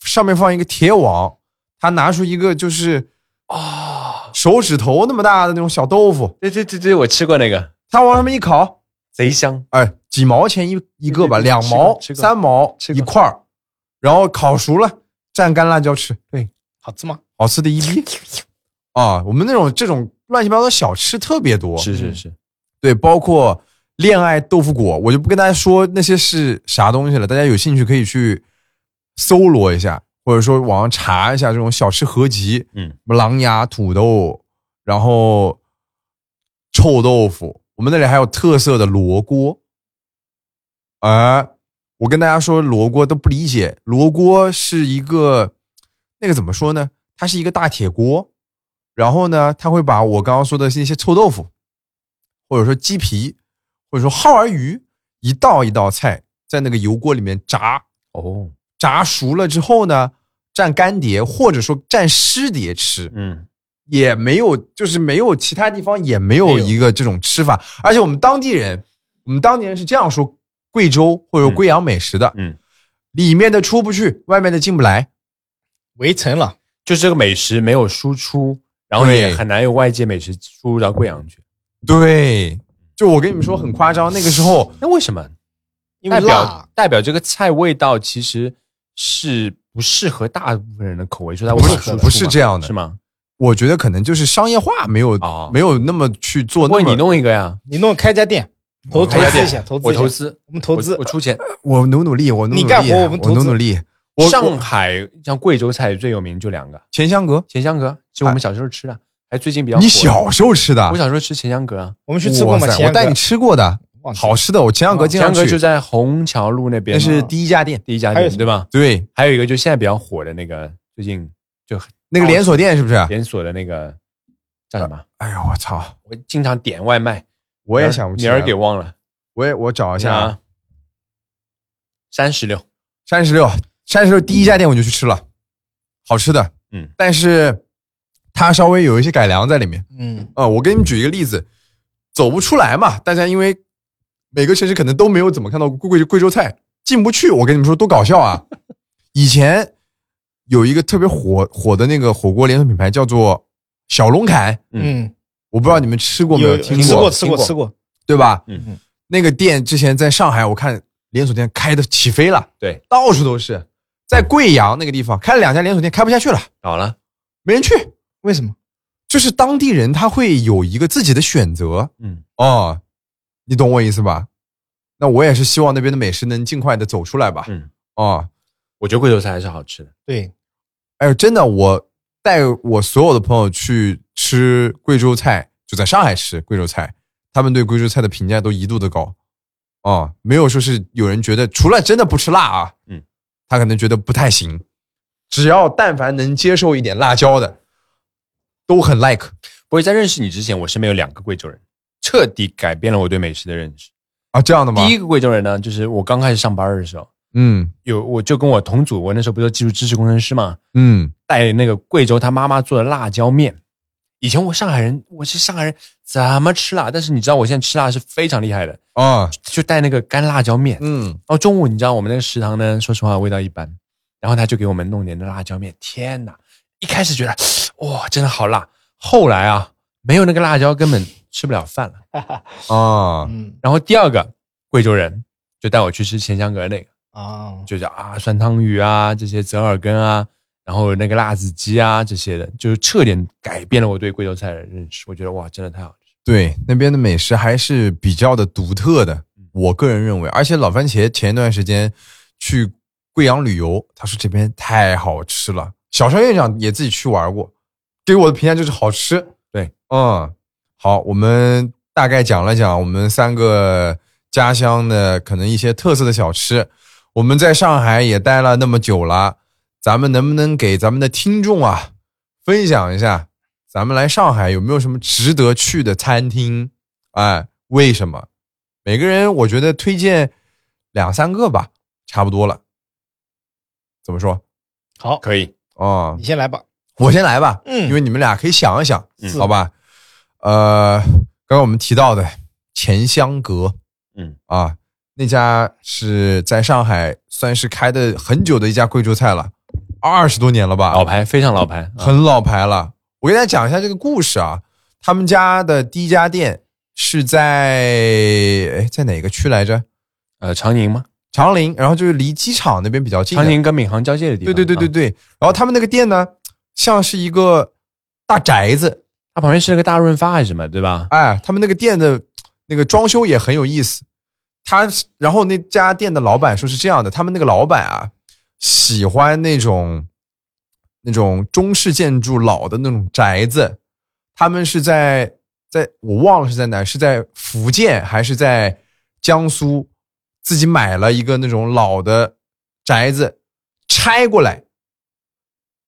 上面放一个铁网，他拿出一个就是哦，手指头那么大的那种小豆腐，对对对对，我吃过那个，他往上面一烤，贼香。哎，几毛钱一一个吧，两毛、三毛一块儿，然后烤熟了蘸干辣椒吃，对，好吃吗？好吃的一逼 [LAUGHS] 啊！我们那种这种乱七八糟小吃特别多，是是是，对，包括恋爱豆腐果，我就不跟大家说那些是啥东西了，大家有兴趣可以去搜罗一下，或者说网上查一下这种小吃合集，嗯，狼牙土豆，然后臭豆腐，我们那里还有特色的罗锅。啊，我跟大家说，罗锅都不理解，罗锅是一个那个怎么说呢？它是一个大铁锅，然后呢，他会把我刚刚说的那些臭豆腐，或者说鸡皮，或者说耗儿鱼，一道一道菜在那个油锅里面炸，哦，炸熟了之后呢，蘸干碟或者说蘸湿碟吃，嗯，也没有，就是没有其他地方也没有一个这种吃法。而且我们当地人，我们当地人是这样说贵州或者贵阳美食的，嗯，里面的出不去，外面的进不来。围城了。就是这个美食没有输出，然后也很难有外界美食输入到贵阳去。对，就我跟你们说很夸张，那个时候那为什么？因为代表，代表这个菜味道其实是不适合大部分人的口味，所以它不是不是这样的是吗？我觉得可能就是商业化没有、哦没有那么去做那么。不过你弄一个呀，你弄开家店，投资一下，投资一下我投，资，我们投资我我出钱。我努努力，我努努力，你干活我们投资努努力。我上海像贵州菜最有名就两个，钱香阁，钱香阁，是我们小时候吃的，还最近比较火。你小时候吃的？我小时候吃钱香阁啊，我们去吃过吗？我带你吃过的，好吃的。我钱香阁经常去钱香阁就，在虹桥路那边，那是第一家店。第一家店对吧？对，还有一个就现在比较火的那个，最近就那个连锁店是不是？连锁的那个叫什么？哎呦，我操！我经常点外卖，我也想不起名儿。给忘了。我也我找一下啊，啊，三十六，三十六，三十六第一家店我就去吃了，好吃的。嗯，但是它稍微有一些改良在里面。嗯，啊、我给你们举一个例子，走不出来嘛，大家因为每个城市可能都没有怎么看到贵贵贵州菜，进不去。我跟你们说多搞笑啊！[LAUGHS] 以前有一个特别火火的那个火锅连锁品牌叫做小龙坎，嗯，我不知道你们吃过没有听吃过吃过吃过吃过，对吧？嗯嗯那个店之前在上海，我看连锁店开的起飞了，对，到处都是。在贵阳那个地方开了两家连锁店，开不下去了，倒了，没人去。为什么？就是当地人他会有一个自己的选择，嗯，哦，你懂我意思吧？那我也是希望那边的美食能尽快的走出来吧。嗯，哦，我觉得贵州菜还是好吃的。对，哎呦，真的，我带我所有的朋友去吃贵州菜，就在上海吃贵州菜，他们对贵州菜的评价都一度的高。哦，没有说是有人觉得除了真的不吃辣啊，嗯，他可能觉得不太行，只要但凡能接受一点辣椒的，都很 like。不过在认识你之前，我身边有两个贵州人，彻底改变了我对美食的认识。啊，这样的吗？第一个贵州人呢，就是我刚开始上班的时候，嗯有我就跟我同组，我那时候不是技术支持工程师嘛，嗯，带那个贵州他妈妈做的辣椒面。以前我上海人，我是上海人，怎么吃辣？但是你知道我现在吃辣是非常厉害的，啊，就带那个干辣椒面。嗯，然后中午你知道我们那个食堂呢，说实话味道一般，然后他就给我们弄点那辣椒面。天哪！一开始觉得哇，真的好辣，后来啊，没有那个辣椒根本吃不了饭了。啊，嗯然后第二个贵州人就带我去吃钱香阁那个，啊，就叫啊酸汤鱼啊这些折耳根啊，然后那个辣子鸡啊这些的，就是彻底改变了我对贵州菜的认识。我觉得哇，真的太好吃。对，那边的美食还是比较的独特的，我个人认为。而且老番茄前一段时间去贵阳旅游，他说这边太好吃了。小川院长也自己去玩过，给我的评价就是好吃。对，嗯，好，我们大概讲了讲我们三个家乡的可能一些特色的小吃。我们在上海也待了那么久了，咱们能不能给咱们的听众啊分享一下，咱们来上海有没有什么值得去的餐厅？哎，为什么？每个人我觉得推荐两三个吧，差不多了。怎么说？好，可以。哦你，先来吧。我先来吧，嗯因为你们俩可以想一想，嗯好吧？呃，刚刚我们提到的钱香阁，嗯啊，那家是在上海算是开的很久的一家贵州菜了，二十多年了吧，老牌，非常老牌。啊很老牌了。我给大家讲一下这个故事啊，他们家的第一家店是在哎在哪个区来着？呃，长宁吗？长宁，然后就是离机场那边比较近。长宁跟闵行交界的地方。对，对对对对。然后他们那个店呢，像是一个大宅子，它旁边是那个大润发还是什么，对吧？哎，他们那个店的那个装修也很有意思。他然后那家店的老板说是这样的，他们那个老板啊，喜欢那种那种中式建筑老的那种宅子。他们是在在我忘了是在哪，是在福建还是在江苏，自己买了一个那种老的宅子，拆过来。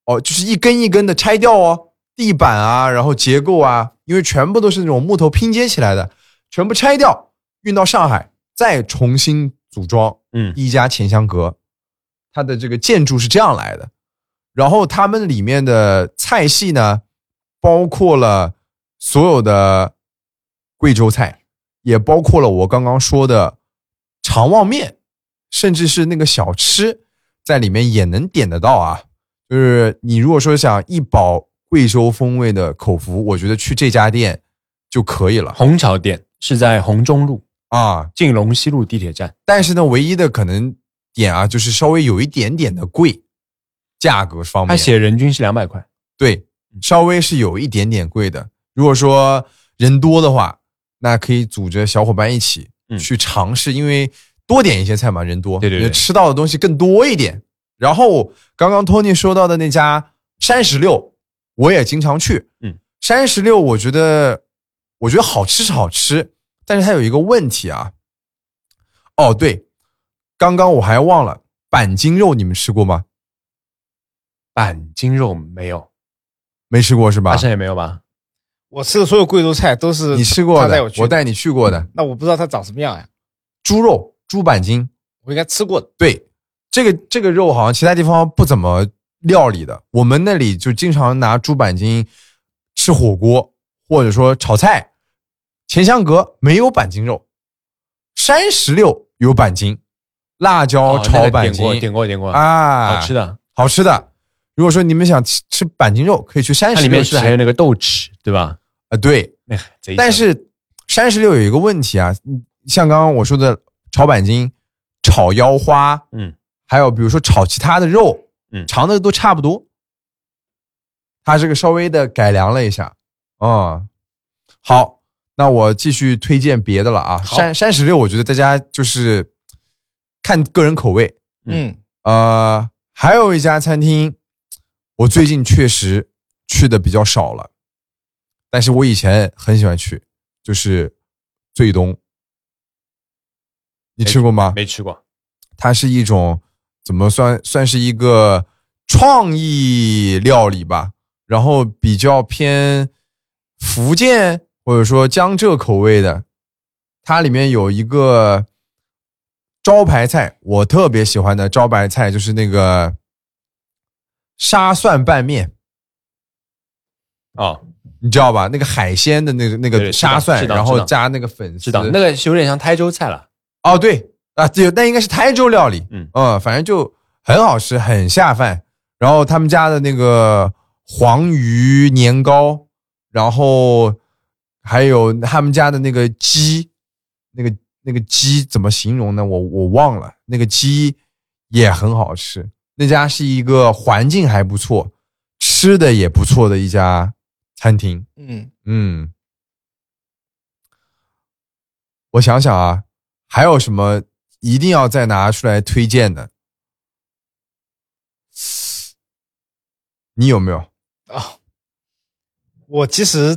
哦，就是一根一根的拆掉哦，地板啊，然后结构啊，因为全部都是那种木头拼接起来的，全部拆掉，运到上海，再重新组装。嗯一家钱香阁，它的这个建筑是这样来的。然后他们里面的菜系呢，包括了所有的贵州菜，也包括了我刚刚说的肠旺面，甚至是那个小吃，在里面也能点得到啊。就是你如果说想一饱贵州风味的口福，我觉得去这家店就可以了虹桥店是在虹中路啊。进龙西路地铁站。但是呢，唯一的可能点啊，就是稍微有一点点的贵，价格方面。他，写人均是两百块。对，稍微是有一点点贵的。如果说人多的话，那可以组织小伙伴一起嗯去尝试，因为多点一些菜嘛，人多，对对对吃到的东西更多一点。然后刚刚 Tony 说到的那家山石榴，我也经常去。嗯，山石榴我觉得，我觉得好吃是好吃，但是它有一个问题啊。哦，对，刚刚我还忘了板筋肉，你们吃过吗？板筋肉没有，没吃过是吧大？山也没有吧？我吃的所有贵州菜都是你吃过的我，我带你去过的那我不知道它长什么样呀？猪肉、猪板筋。我应该吃过的。对，这个这个肉好像其他地方不怎么料理的，我们那里就经常拿猪板筋吃火锅，或者说炒菜。钱香阁没有板筋肉，山石榴有板筋，辣椒炒板个点过，筋点过，点过，啊，好吃，的。好吃的。如果说你们想吃吃板筋肉，可以去山它里石榴吃。面是还有那个豆豉，对吧？啊，对，但是山石榴有一个问题啊，嗯像刚刚我说的炒板筋、炒腰花，嗯，还有比如说炒其他的肉，嗯尝的都差不多。它这个稍微的改良了一下，嗯，好，那我继续推荐别的了啊。好山山石榴，我觉得大家就是看个人口味，嗯，呃，还有一家餐厅，我最近确实去的比较少了，但是我以前很喜欢去，就是最东。你吃过吗？没吃过。它是一种怎么算算是一个创意料理吧，然后比较偏福建或者说江浙口味的。它里面有一个招牌菜，我特别喜欢的招牌菜就是那个沙蒜拌面，哦，你知道吧？那个海鲜的那个那个沙蒜，然后加那个粉丝，知道那个是有点像台州菜了。哦，对。啊，对，那应该是台州料理，嗯。反正就很好吃，很下饭。然后他们家的那个黄鱼年糕，然后还有他们家的那个鸡，那个那个鸡怎么形容呢？我我忘了。那个鸡也很好吃。那家是一个环境还不错吃的也不错的一家餐厅嗯。嗯。我想想啊还有什么一定要再拿出来推荐的？你有没有？啊我其实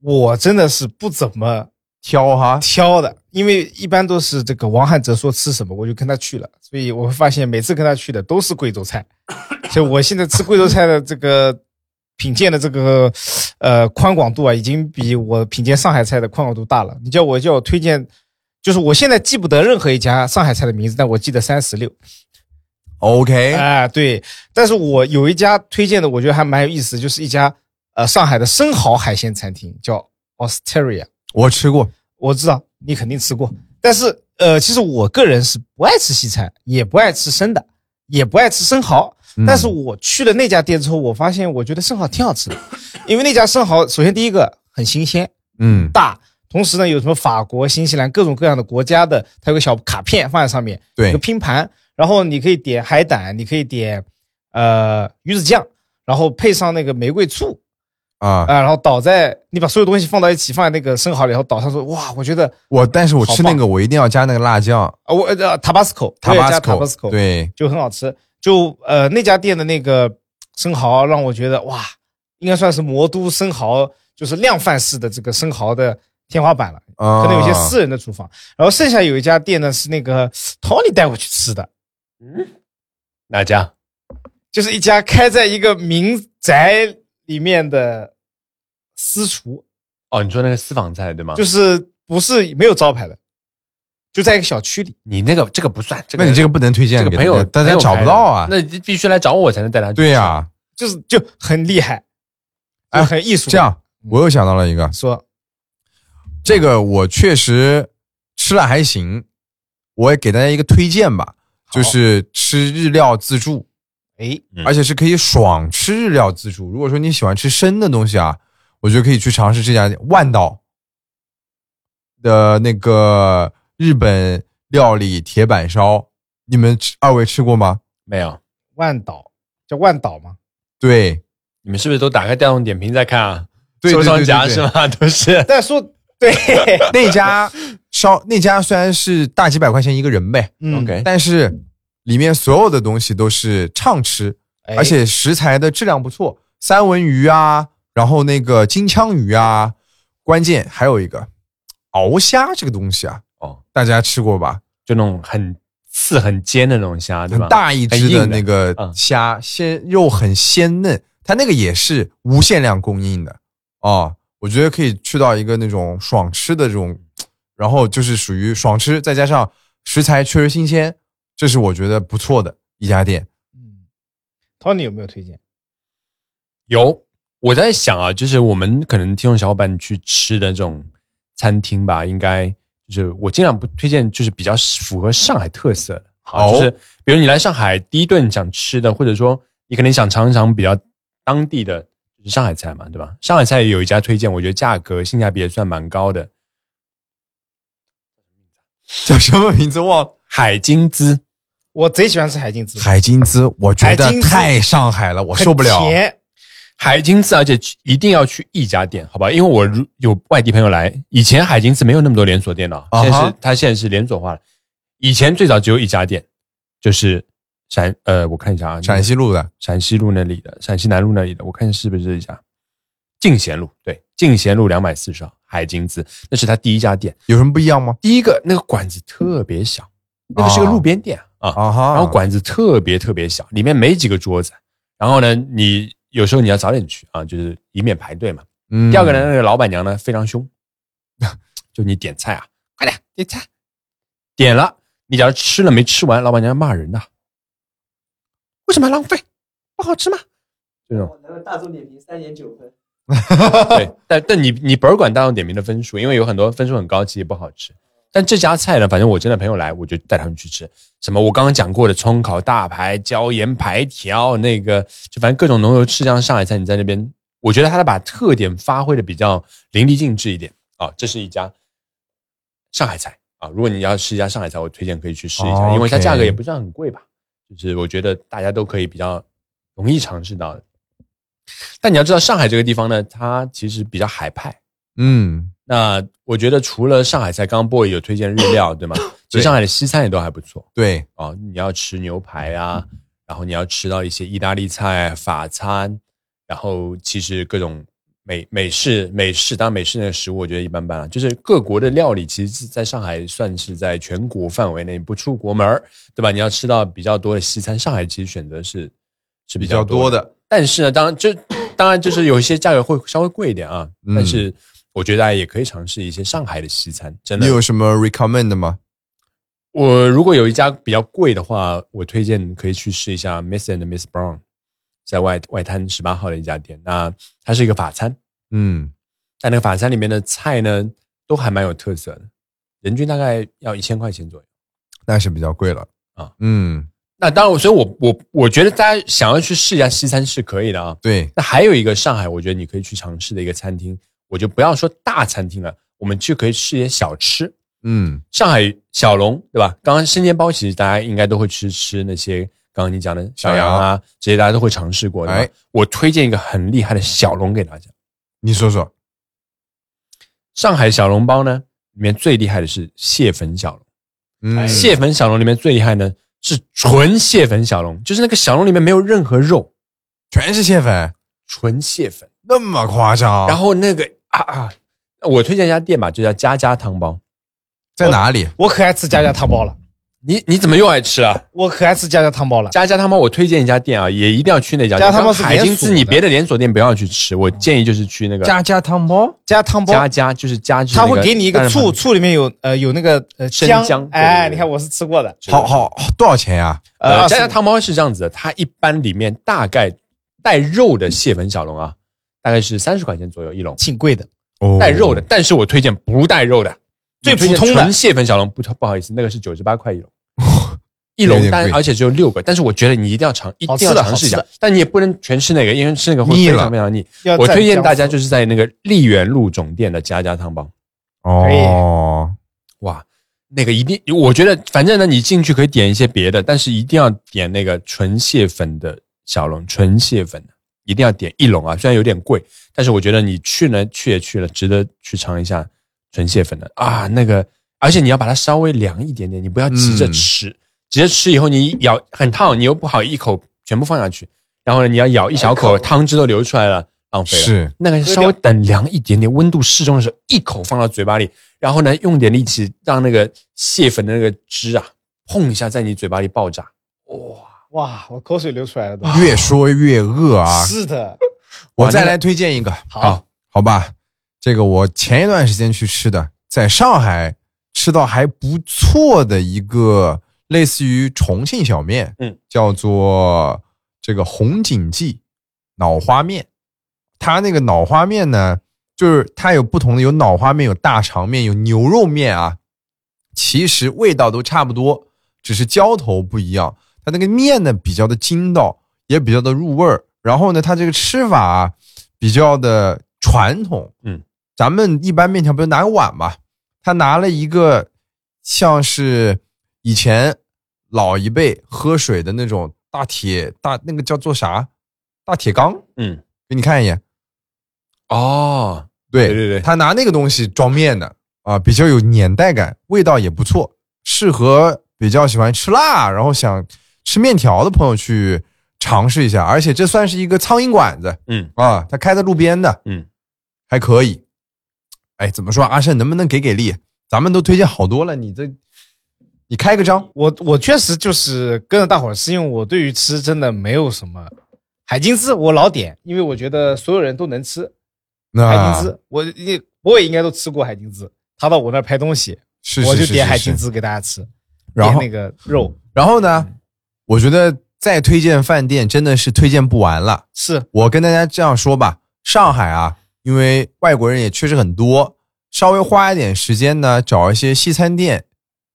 我真的是不怎么挑哈挑的因为一般都是这个王汉哲说吃什么，我就跟他去了，所以我会发现每次跟他去的都是贵州菜，[COUGHS] 所以我现在吃贵州菜的这个品鉴的这个呃宽广度啊，已经比我品鉴上海菜的宽广度大了。你叫我叫我推荐，就是我现在记不得任何一家上海菜的名字，但我记得三十六。OK，哎，对，但是我有一家推荐的，我觉得还蛮有意思，就是一家呃上海的生蚝海鲜餐厅，叫 Osteria。我吃过，我知道你肯定吃过，但是呃，其实我个人是不爱吃西餐，也不爱吃生的，也不爱吃生蚝。嗯。但是我去了那家店之后，我发现我觉得生蚝挺好吃的，因为那家生蚝首先第一个很新鲜嗯，大，同时呢有什么法国、新西兰各种各样的国家的，它有个小卡片放在上面，有对个，拼盘，然后你可以点海胆，你可以点呃鱼子酱，然后配上那个玫瑰醋啊，啊、然后倒在你把所有东西放到一起，放在那个生蚝里，然后倒上说哇，我觉得我但是我吃那个我一定要加那个辣酱啊我呃 Tabasco，我也加 Tabasco，，对，就很好吃。就呃那家店的那个生蚝让我觉得哇，应该算是魔都生蚝，就是量贩式的这个生蚝的天花板了。可可能有些私人的厨房，然后剩下有一家店呢是那个 Tony 带我去吃的，嗯哪家？就是一家开在一个民宅里面的私厨，哦，你说那个私房菜对吗？就是不是没有招牌的，就在一个小区里。你那个这个不算，这个那你这个不能推荐给这个朋友大家找不到啊。那你必须来找我才能带他去。对呀，就是就很厉害，就哎很艺术。这样我又想到了一个，说，这个我确实吃了还行，我也给大家一个推荐吧，就是吃日料自助，哎，嗯而且是可以爽吃日料自助。如果说你喜欢吃生的东西啊，我觉得可以去尝试这家店万岛的那个日本料理铁板烧，你们吃二位吃过吗？没有？万岛叫万岛吗？对，你们是不是都打开大众点评在看啊？对收藏对对对夹是吗？[LAUGHS] 都是。但说对，[LAUGHS] 那家烧那家虽然是大几百块钱一个人呗，嗯 OK 但是里面所有的东西都是畅吃，哎而且食材的质量不错，三文鱼啊，然后那个金枪鱼啊，关键还有一个鳌虾这个东西啊，哦，大家吃过吧？就那种很刺、很尖的那种虾，对吧？很大一只的那个嗯虾，鲜肉很鲜嫩，它那个也是无限量供应的哦。我觉得可以去到一个那种爽吃的这种，然后就是属于爽吃，再加上食材确实新鲜，这是我觉得不错的一家店。嗯，Tony 有没有推荐？有，我在想啊，就是我们可能听众小伙伴去吃的这种餐厅吧，应该就是我尽量不推荐，就是比较符合上海特色的。好，哦就是比如你来上海第一顿想吃的，或者说你可能想尝一尝比较当地的，就是上海菜嘛，对吧？上海菜有一家推荐，我觉得价格性价比也算蛮高的，叫什么名字忘了？海金滋。我贼喜欢吃海金滋，海金滋，我觉得海金滋太上海了，我受不了。海金滋，而且一定要去一家店，好吧？因为我如有外地朋友来，以前海金滋没有那么多连锁店的，啊现在是它现在是连锁化了。以前最早只有一家店，就是陕呃，我看一下啊，陕西路的陕西路那里的，陕西南路那里的，我看是不是这一家？进贤路，对，进贤路两百四十号海金滋，那是他第一家店。有什么不一样吗？第一个那个馆子特别小，那个是个路边店啊，啊哈，然后馆子特别特别小，里面没几个桌子。然后呢，你有时候你要早点去啊，就是以免排队嘛。嗯第二个呢，那个老板娘呢非常凶，[LAUGHS] 就你点菜啊，快点点菜，点了，你假如吃了没吃完，老板娘骂人的，为什么要浪费？不好吃吗？这种大众点评三点九分？对，但但你你不是管大众点评的分数，因为有很多分数很高，其实不好吃。但这家菜呢，反正我真的朋友来，我就带他们去吃。什么我刚刚讲过的葱烤大排、椒盐排条，那个就反正各种浓油赤酱上海菜，你在那边，我觉得他把特点发挥的比较淋漓尽致一点啊。这是一家上海菜啊，如果你要吃一家上海菜，我推荐可以去试一下，哦因为它价格也不算很贵吧，就是我觉得大家都可以比较容易尝试到的。但你要知道，上海这个地方呢，它其实比较海派。嗯，那我觉得除了上海菜，刚刚 boy 有推荐日料，对吗？[COUGHS] 其实上海的西餐也都还不错对，哦。你要吃牛排啊，然后你要吃到一些意大利菜、法餐，然后其实各种美美式美式，当然美式那个食物我觉得一般般啊，就是各国的料理其实是在上海算是在全国范围内不出国门儿对吧？你要吃到比较多的西餐，上海其实选择是是比较的。多的。但是呢，当然就当然就是有一些价格会稍微贵一点啊，嗯但是我觉得大家也可以尝试一些上海的西餐，真的你有什么 recommend 的吗？我如果有一家比较贵的话，我推荐可以去试一下 Miss and Miss Brown，在外外滩十八号的一家店。那它是一个法餐，嗯，但那个法餐里面的菜呢，都还蛮有特色的，人均大概要一千块钱左右。那是比较贵了啊。嗯，那当然，所以我我我觉得大家想要去试一下西餐是可以的啊。对，那还有一个上海，我觉得你可以去尝试的一个餐厅，我就不要说大餐厅了，我们去可以吃一些小吃。嗯，上海小笼，对吧？刚刚生煎包，其实大家应该都会去吃那些刚刚你讲的小羊啊，这些大家都会尝试过的。哎我推荐一个很厉害的小笼给大家。你说说。上海小笼包呢，里面最厉害的是蟹粉小笼。嗯，蟹粉小笼里面最厉害呢是纯蟹粉小笼，就是那个小笼里面没有任何肉，全是蟹粉，纯蟹粉。那么夸张？然后那个啊啊，我推荐一家店吧，就叫家家汤包。在哪里？我可爱吃家家汤包了，你你怎么又爱吃啊？我可爱吃家家汤包了。家家汤包，我推荐一家店啊，也一定要去那家。家家汤包是海金滋，连锁的你别的连锁店不要去吃，我建议就是去那个家家汤包。家汤包，家家，就是家，他会给你一个醋，醋里面有呃有那个呃生姜，姜哎，你看我是吃过的，好好多少钱呀？呃，25家家汤包是这样子的，它一般里面大概带肉的蟹粉小笼啊，大概是三十块钱左右一笼，挺贵的。哦带肉的。但是我推荐不带肉的，最普通的纯蟹粉小笼，不不好意思，那个是九十八块一笼。[LAUGHS] 一笼单而且只有六个，但是我觉得你一定要尝，一定要尝试一下。但你也不能全吃那个，因为吃那个会非常非常腻。我推荐大家就是在那个丽园路总店的家家汤包。哦，哇，那个一定，我觉得反正呢，你进去可以点一些别的，但是一定要点那个纯蟹粉的小笼，纯蟹粉的一定要点一笼啊，虽然有点贵，但是我觉得你去呢，去也去了，值得去尝一下纯蟹粉的啊，那个，而且你要把它稍微凉一点点，你不要急着嗯吃，急着吃以后你咬很烫，你又不好一口全部放下去，然后呢，你要咬一小口，汤汁都流出来了，浪费了。是那个稍微等凉一点点，温度适中的时候，一口放到嘴巴里，然后呢，用点力气让那个蟹粉的那个汁啊，砰一下在你嘴巴里爆炸。哇，我口水流出来了都。越说越饿啊！是的，我再来推荐一个，好，好吧？这个我前一段时间去吃的，在上海吃到还不错的一个类似于重庆小面，嗯，叫做这个红景记脑花面。它那个脑花面呢，就是它有不同的，有脑花面，有大肠面，有牛肉面啊。其实味道都差不多，只是浇头不一样。它那个面呢比较的筋道，也比较的入味儿。然后呢，它这个吃法啊比较的传统。嗯，咱们一般面条不是拿个碗嘛？他拿了一个像是以前老一辈喝水的那种大铁大那个叫做啥大铁缸，嗯，给你看一眼。哦，对对对对他拿那个东西装面的啊，比较有年代感，味道也不错，适合比较喜欢吃辣，然后想吃面条的朋友去尝试一下。而且这算是一个苍蝇馆子嗯啊，它开在路边的，嗯，还可以。哎，怎么说？阿胜能不能给给力？咱们都推荐好多了，你这你开个张，我我确实就是跟着大伙儿吃，因为我对于吃真的没有什么。海金丝我老点，因为我觉得所有人都能吃海那金丝，我也我也应该都吃过海金丝。他到我那儿拍东西，是我就是点是是海金丝给大家吃，然后点那个肉然后呢，我觉得再推荐饭店真的是推荐不完了。是我跟大家这样说吧，上海啊，因为外国人也确实很多，稍微花一点时间呢，找一些西餐店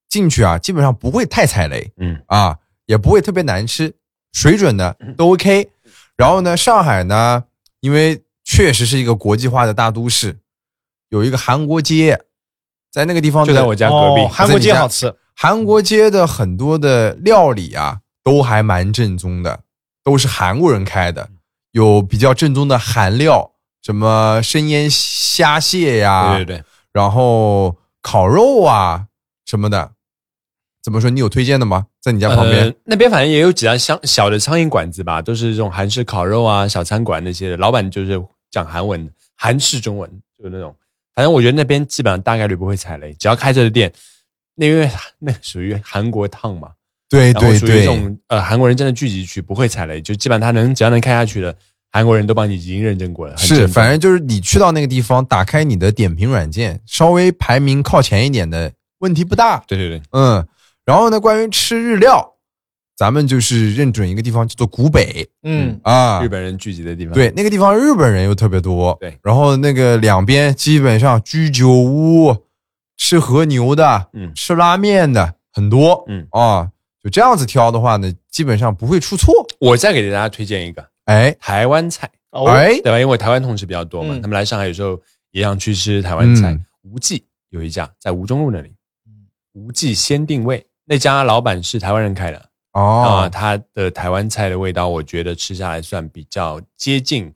进去啊，基本上不会太踩雷嗯啊，也不会特别难吃，水准呢都 OK。然后呢，上海呢，因为确实是一个国际化的大都市，有一个韩国街，在那个地方就在我家隔壁哦，韩国街好吃，韩国街的很多的料理啊，都还蛮正宗的，都是韩国人开的，有比较正宗的韩料，什么生腌虾蟹呀，对对对，然后烤肉啊什么的。怎么说？你有推荐的吗？在你家旁边呃，那边反正也有几家小小的苍蝇馆子吧，都是这种韩式烤肉啊、小餐馆那些的，老板就是讲韩文的，韩式中文，就是那种。反正我觉得那边基本上大概率不会踩雷，只要开着的店，那因为那属于韩国烫嘛，对然后属于这对对，种呃韩国人真的聚集区，不会踩雷，就基本上他能只要能开下去的，韩国人都帮你已经认证过了。是，反正就是你去到那个地方，打开你的点评软件，稍微排名靠前一点的问题不大。对对对，嗯，然后呢，关于吃日料，咱们就是认准一个地方叫做古北嗯，啊日，本人聚集的地方。对，那个地方日本人又特别多。对然后那个两边基本上居酒屋、吃和牛的、嗯吃拉面的很多。嗯啊，就这样子挑的话呢，基本上不会出错。我再给大家推荐一个哎台湾菜，哦，哎，对吧？因为台湾同事比较多嘛，嗯他们来上海有时候也想去吃台湾菜嗯。吴记有一家在吴中路那里，吴记先定位那家老板是台湾人开的啊，哦，他的台湾菜的味道，我觉得吃下来算比较接近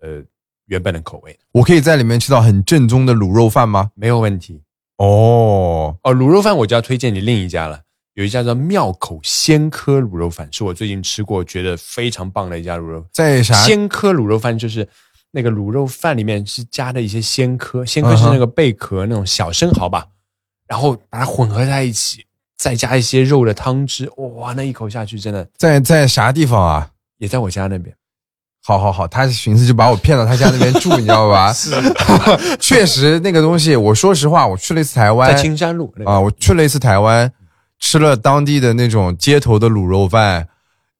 呃原本的口味，我可以在里面吃到很正宗的卤肉饭吗？没有问题。哦，哦，卤肉饭我就要推荐你另一家了，有一家叫庙口鲜科卤肉饭，是我最近吃过觉得非常棒的一家卤肉。在啥？鲜科卤肉饭就是那个卤肉饭里面是加的一些鲜科，鲜科是那个贝壳那种小生蚝吧，然后把它混合在一起，再加一些肉的汤汁，哇，那一口下去真的在在啥地方啊？也在我家那边。好好好，他寻思就把我骗到他家那边住，[LAUGHS] 你知道吧？是，[LAUGHS] 确实那个东西，我说实话，我去了一次台湾在青山路那个啊，我去了一次台湾，吃了当地的那种街头的卤肉饭，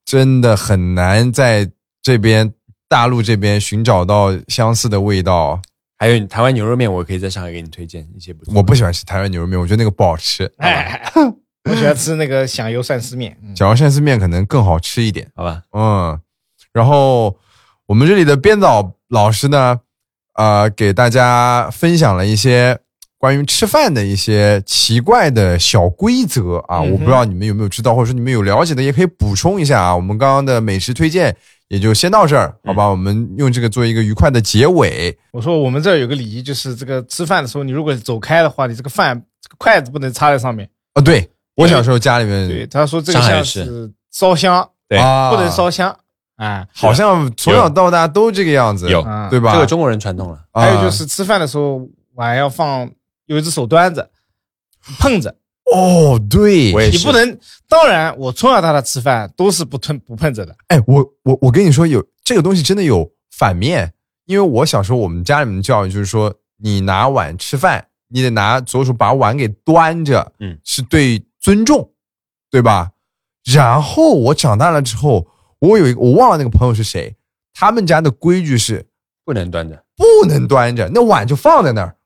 真的很难在这边大陆这边寻找到相似的味道。还有台湾牛肉面，我可以在上海给你推荐一些不错。我不喜欢吃台湾牛肉面，我觉得那个不好吃。哎，[LAUGHS] 我喜欢吃那个响油鳝丝面。嗯小杨鳝丝面可能更好吃一点。好吧，嗯，然后我们这里的编导老师呢，呃，给大家分享了一些关于吃饭的一些奇怪的小规则啊，我不知道你们有没有知道，或者说你们有了解的，也可以补充一下啊。我们刚刚的美食推荐也就先到这儿，好吧？我们用这个做一个愉快的结尾。我说我们这儿有个礼仪，就是这个吃饭的时候，你如果走开的话，你这个饭这个筷子不能插在上面。啊，对我小时候家里面对，他说这个像是是烧香，对啊，不能烧香。哎，好像从小到大都这个样子，有啊对吧？这个中国人传统了。啊还有就是吃饭的时候碗要放有一只手端着，碰着，哦，对，你不能。当然，我从小到大吃饭都是不吞不碰着的。哎，我我我跟你说，有这个东西真的有反面，因为我小时候我们家里面的教育就是说，你拿碗吃饭，你得拿左手把碗给端着，嗯是对尊重，对吧？然后我长大了之后，我有一个我忘了那个朋友是谁，他们家的规矩是不能端着，不能端着，那碗就放在那儿，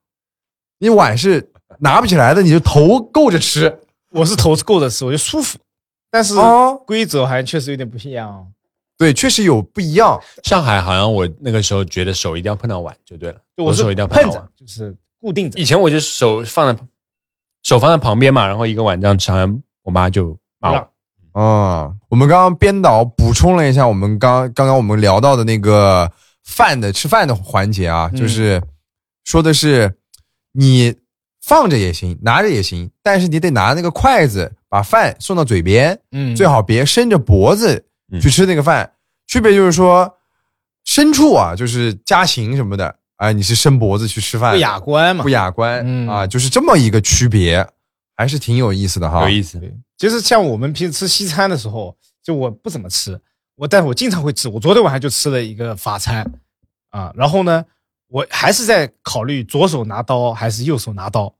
你碗是拿不起来的，你就头够着吃。我是头是够着吃，我就舒服。但是哦规则好像确实有点不一样哦。对，确实有不一样。上海好像我那个时候觉得手一定要碰到碗就对了，就我手一定要碰到碗。，就是固定着以。前我就手放在手放在旁边嘛，然后一个碗这样吃，好像我妈就骂我啊。嗯，我们刚刚编导补充了一下，我们刚刚刚我们聊到的那个饭的吃饭的环节啊，嗯就是说的是你放着也行，拿着也行，但是你得拿那个筷子把饭送到嘴边，嗯，最好别伸着脖子嗯去吃那个饭。区别就是说，牲畜啊，就是家禽什么的，啊，你是伸脖子去吃饭，不雅观嘛不。雅观、嗯啊，就是这么一个区别，还是挺有意思的哈。有意思。对，其实像我们平时吃西餐的时候，就我不怎么吃，我但是我经常会吃。我昨天晚上就吃了一个法餐，啊，然后呢，我还是在考虑左手拿刀还是右手拿刀。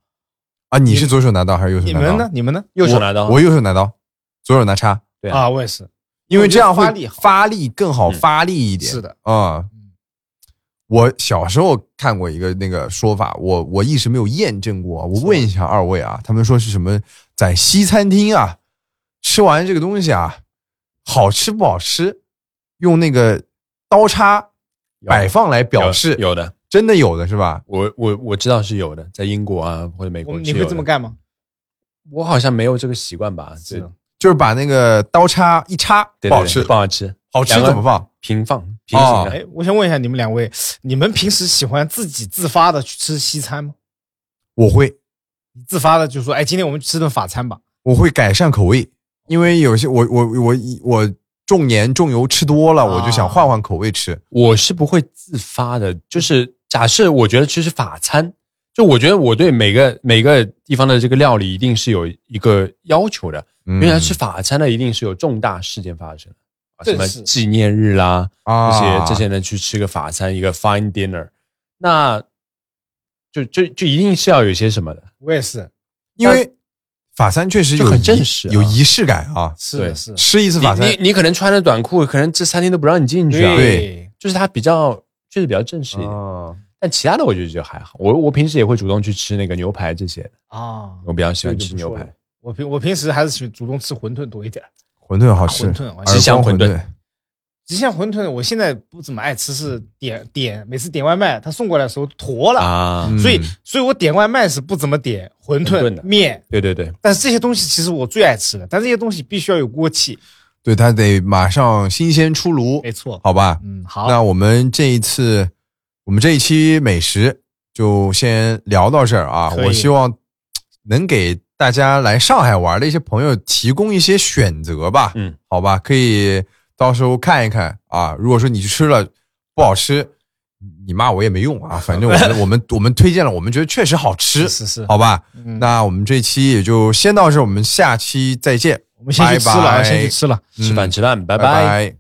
啊，你是左手拿刀还是右手拿刀？你们呢？你们呢？右手拿刀，我右手拿刀，左手拿叉，对啊啊，我也是，因为这样会发力发力更好，嗯发力一点。是的，啊、我小时候看过一个那个说法，我我一直没有验证过。我问一下二位啊，他们说是什么？在西餐厅啊，吃完这个东西啊，好吃不好吃，用那个刀叉摆放来表示，有有的，真的有的是吧？我我我知道是有的，在英国啊或者美国你会这么干吗？我好像没有这个习惯吧？就是把那个刀叉一插，对，不好吃不好吃，好吃怎么放？平放平行的。哎，我想问一下你们两位，你们平时喜欢自己自发的去吃西餐吗？我会自发的就说，哎，今天我们吃顿法餐吧。我会改善口味，因为有些我我我我重盐重油吃多了，啊我就想换换口味吃。我是不会自发的，就是假设我觉得其实法餐，就我觉得我对每个每个地方的这个料理一定是有一个要求的，嗯。因为吃法餐的一定是有重大事件发生，啊什么纪念日啦，这啊些这些人去吃个法餐，一个 fine dinner，那就就就一定是要有些什么的，我也是，因为法餐确实就很正式啊。有仪式感啊。是的，是，吃一次法餐你你你可能穿着短裤，可能这餐厅都不让你进去啊，对。就是它比较确实比较正式一点，啊，但其他的我觉得就还好，我我平时也会主动去吃那个牛排这些的，啊。我比较喜欢吃牛排。我平我平时还是喜欢主动吃馄饨多一点。馄饨好吃，馄饨耳吉祥光馄饨吉祥馄饨我现在不怎么爱吃，是点点每次点外卖，他送过来的时候坨了，所以所以我点外卖是不怎么点馄饨馄饨的面，对对对，但是这些东西其实我最爱吃的，但这些东西必须要有锅气。对，它得马上新鲜出炉，没错，好吧？嗯，好，那我们这一次，我们这一期美食就先聊到这儿啊。我希望能给大家来上海玩的一些朋友提供一些选择吧。嗯，好吧，可以到时候看一看啊。如果说你去吃了不好吃，你骂我也没用啊。[LAUGHS] 反正我们我们我们推荐了，我们觉得确实好吃，是是是，好吧？嗯那我们这期也就先到这儿，我们下期再见。我们先去吃了啊，拜拜。先去吃了。吃饭吃饭，拜拜。拜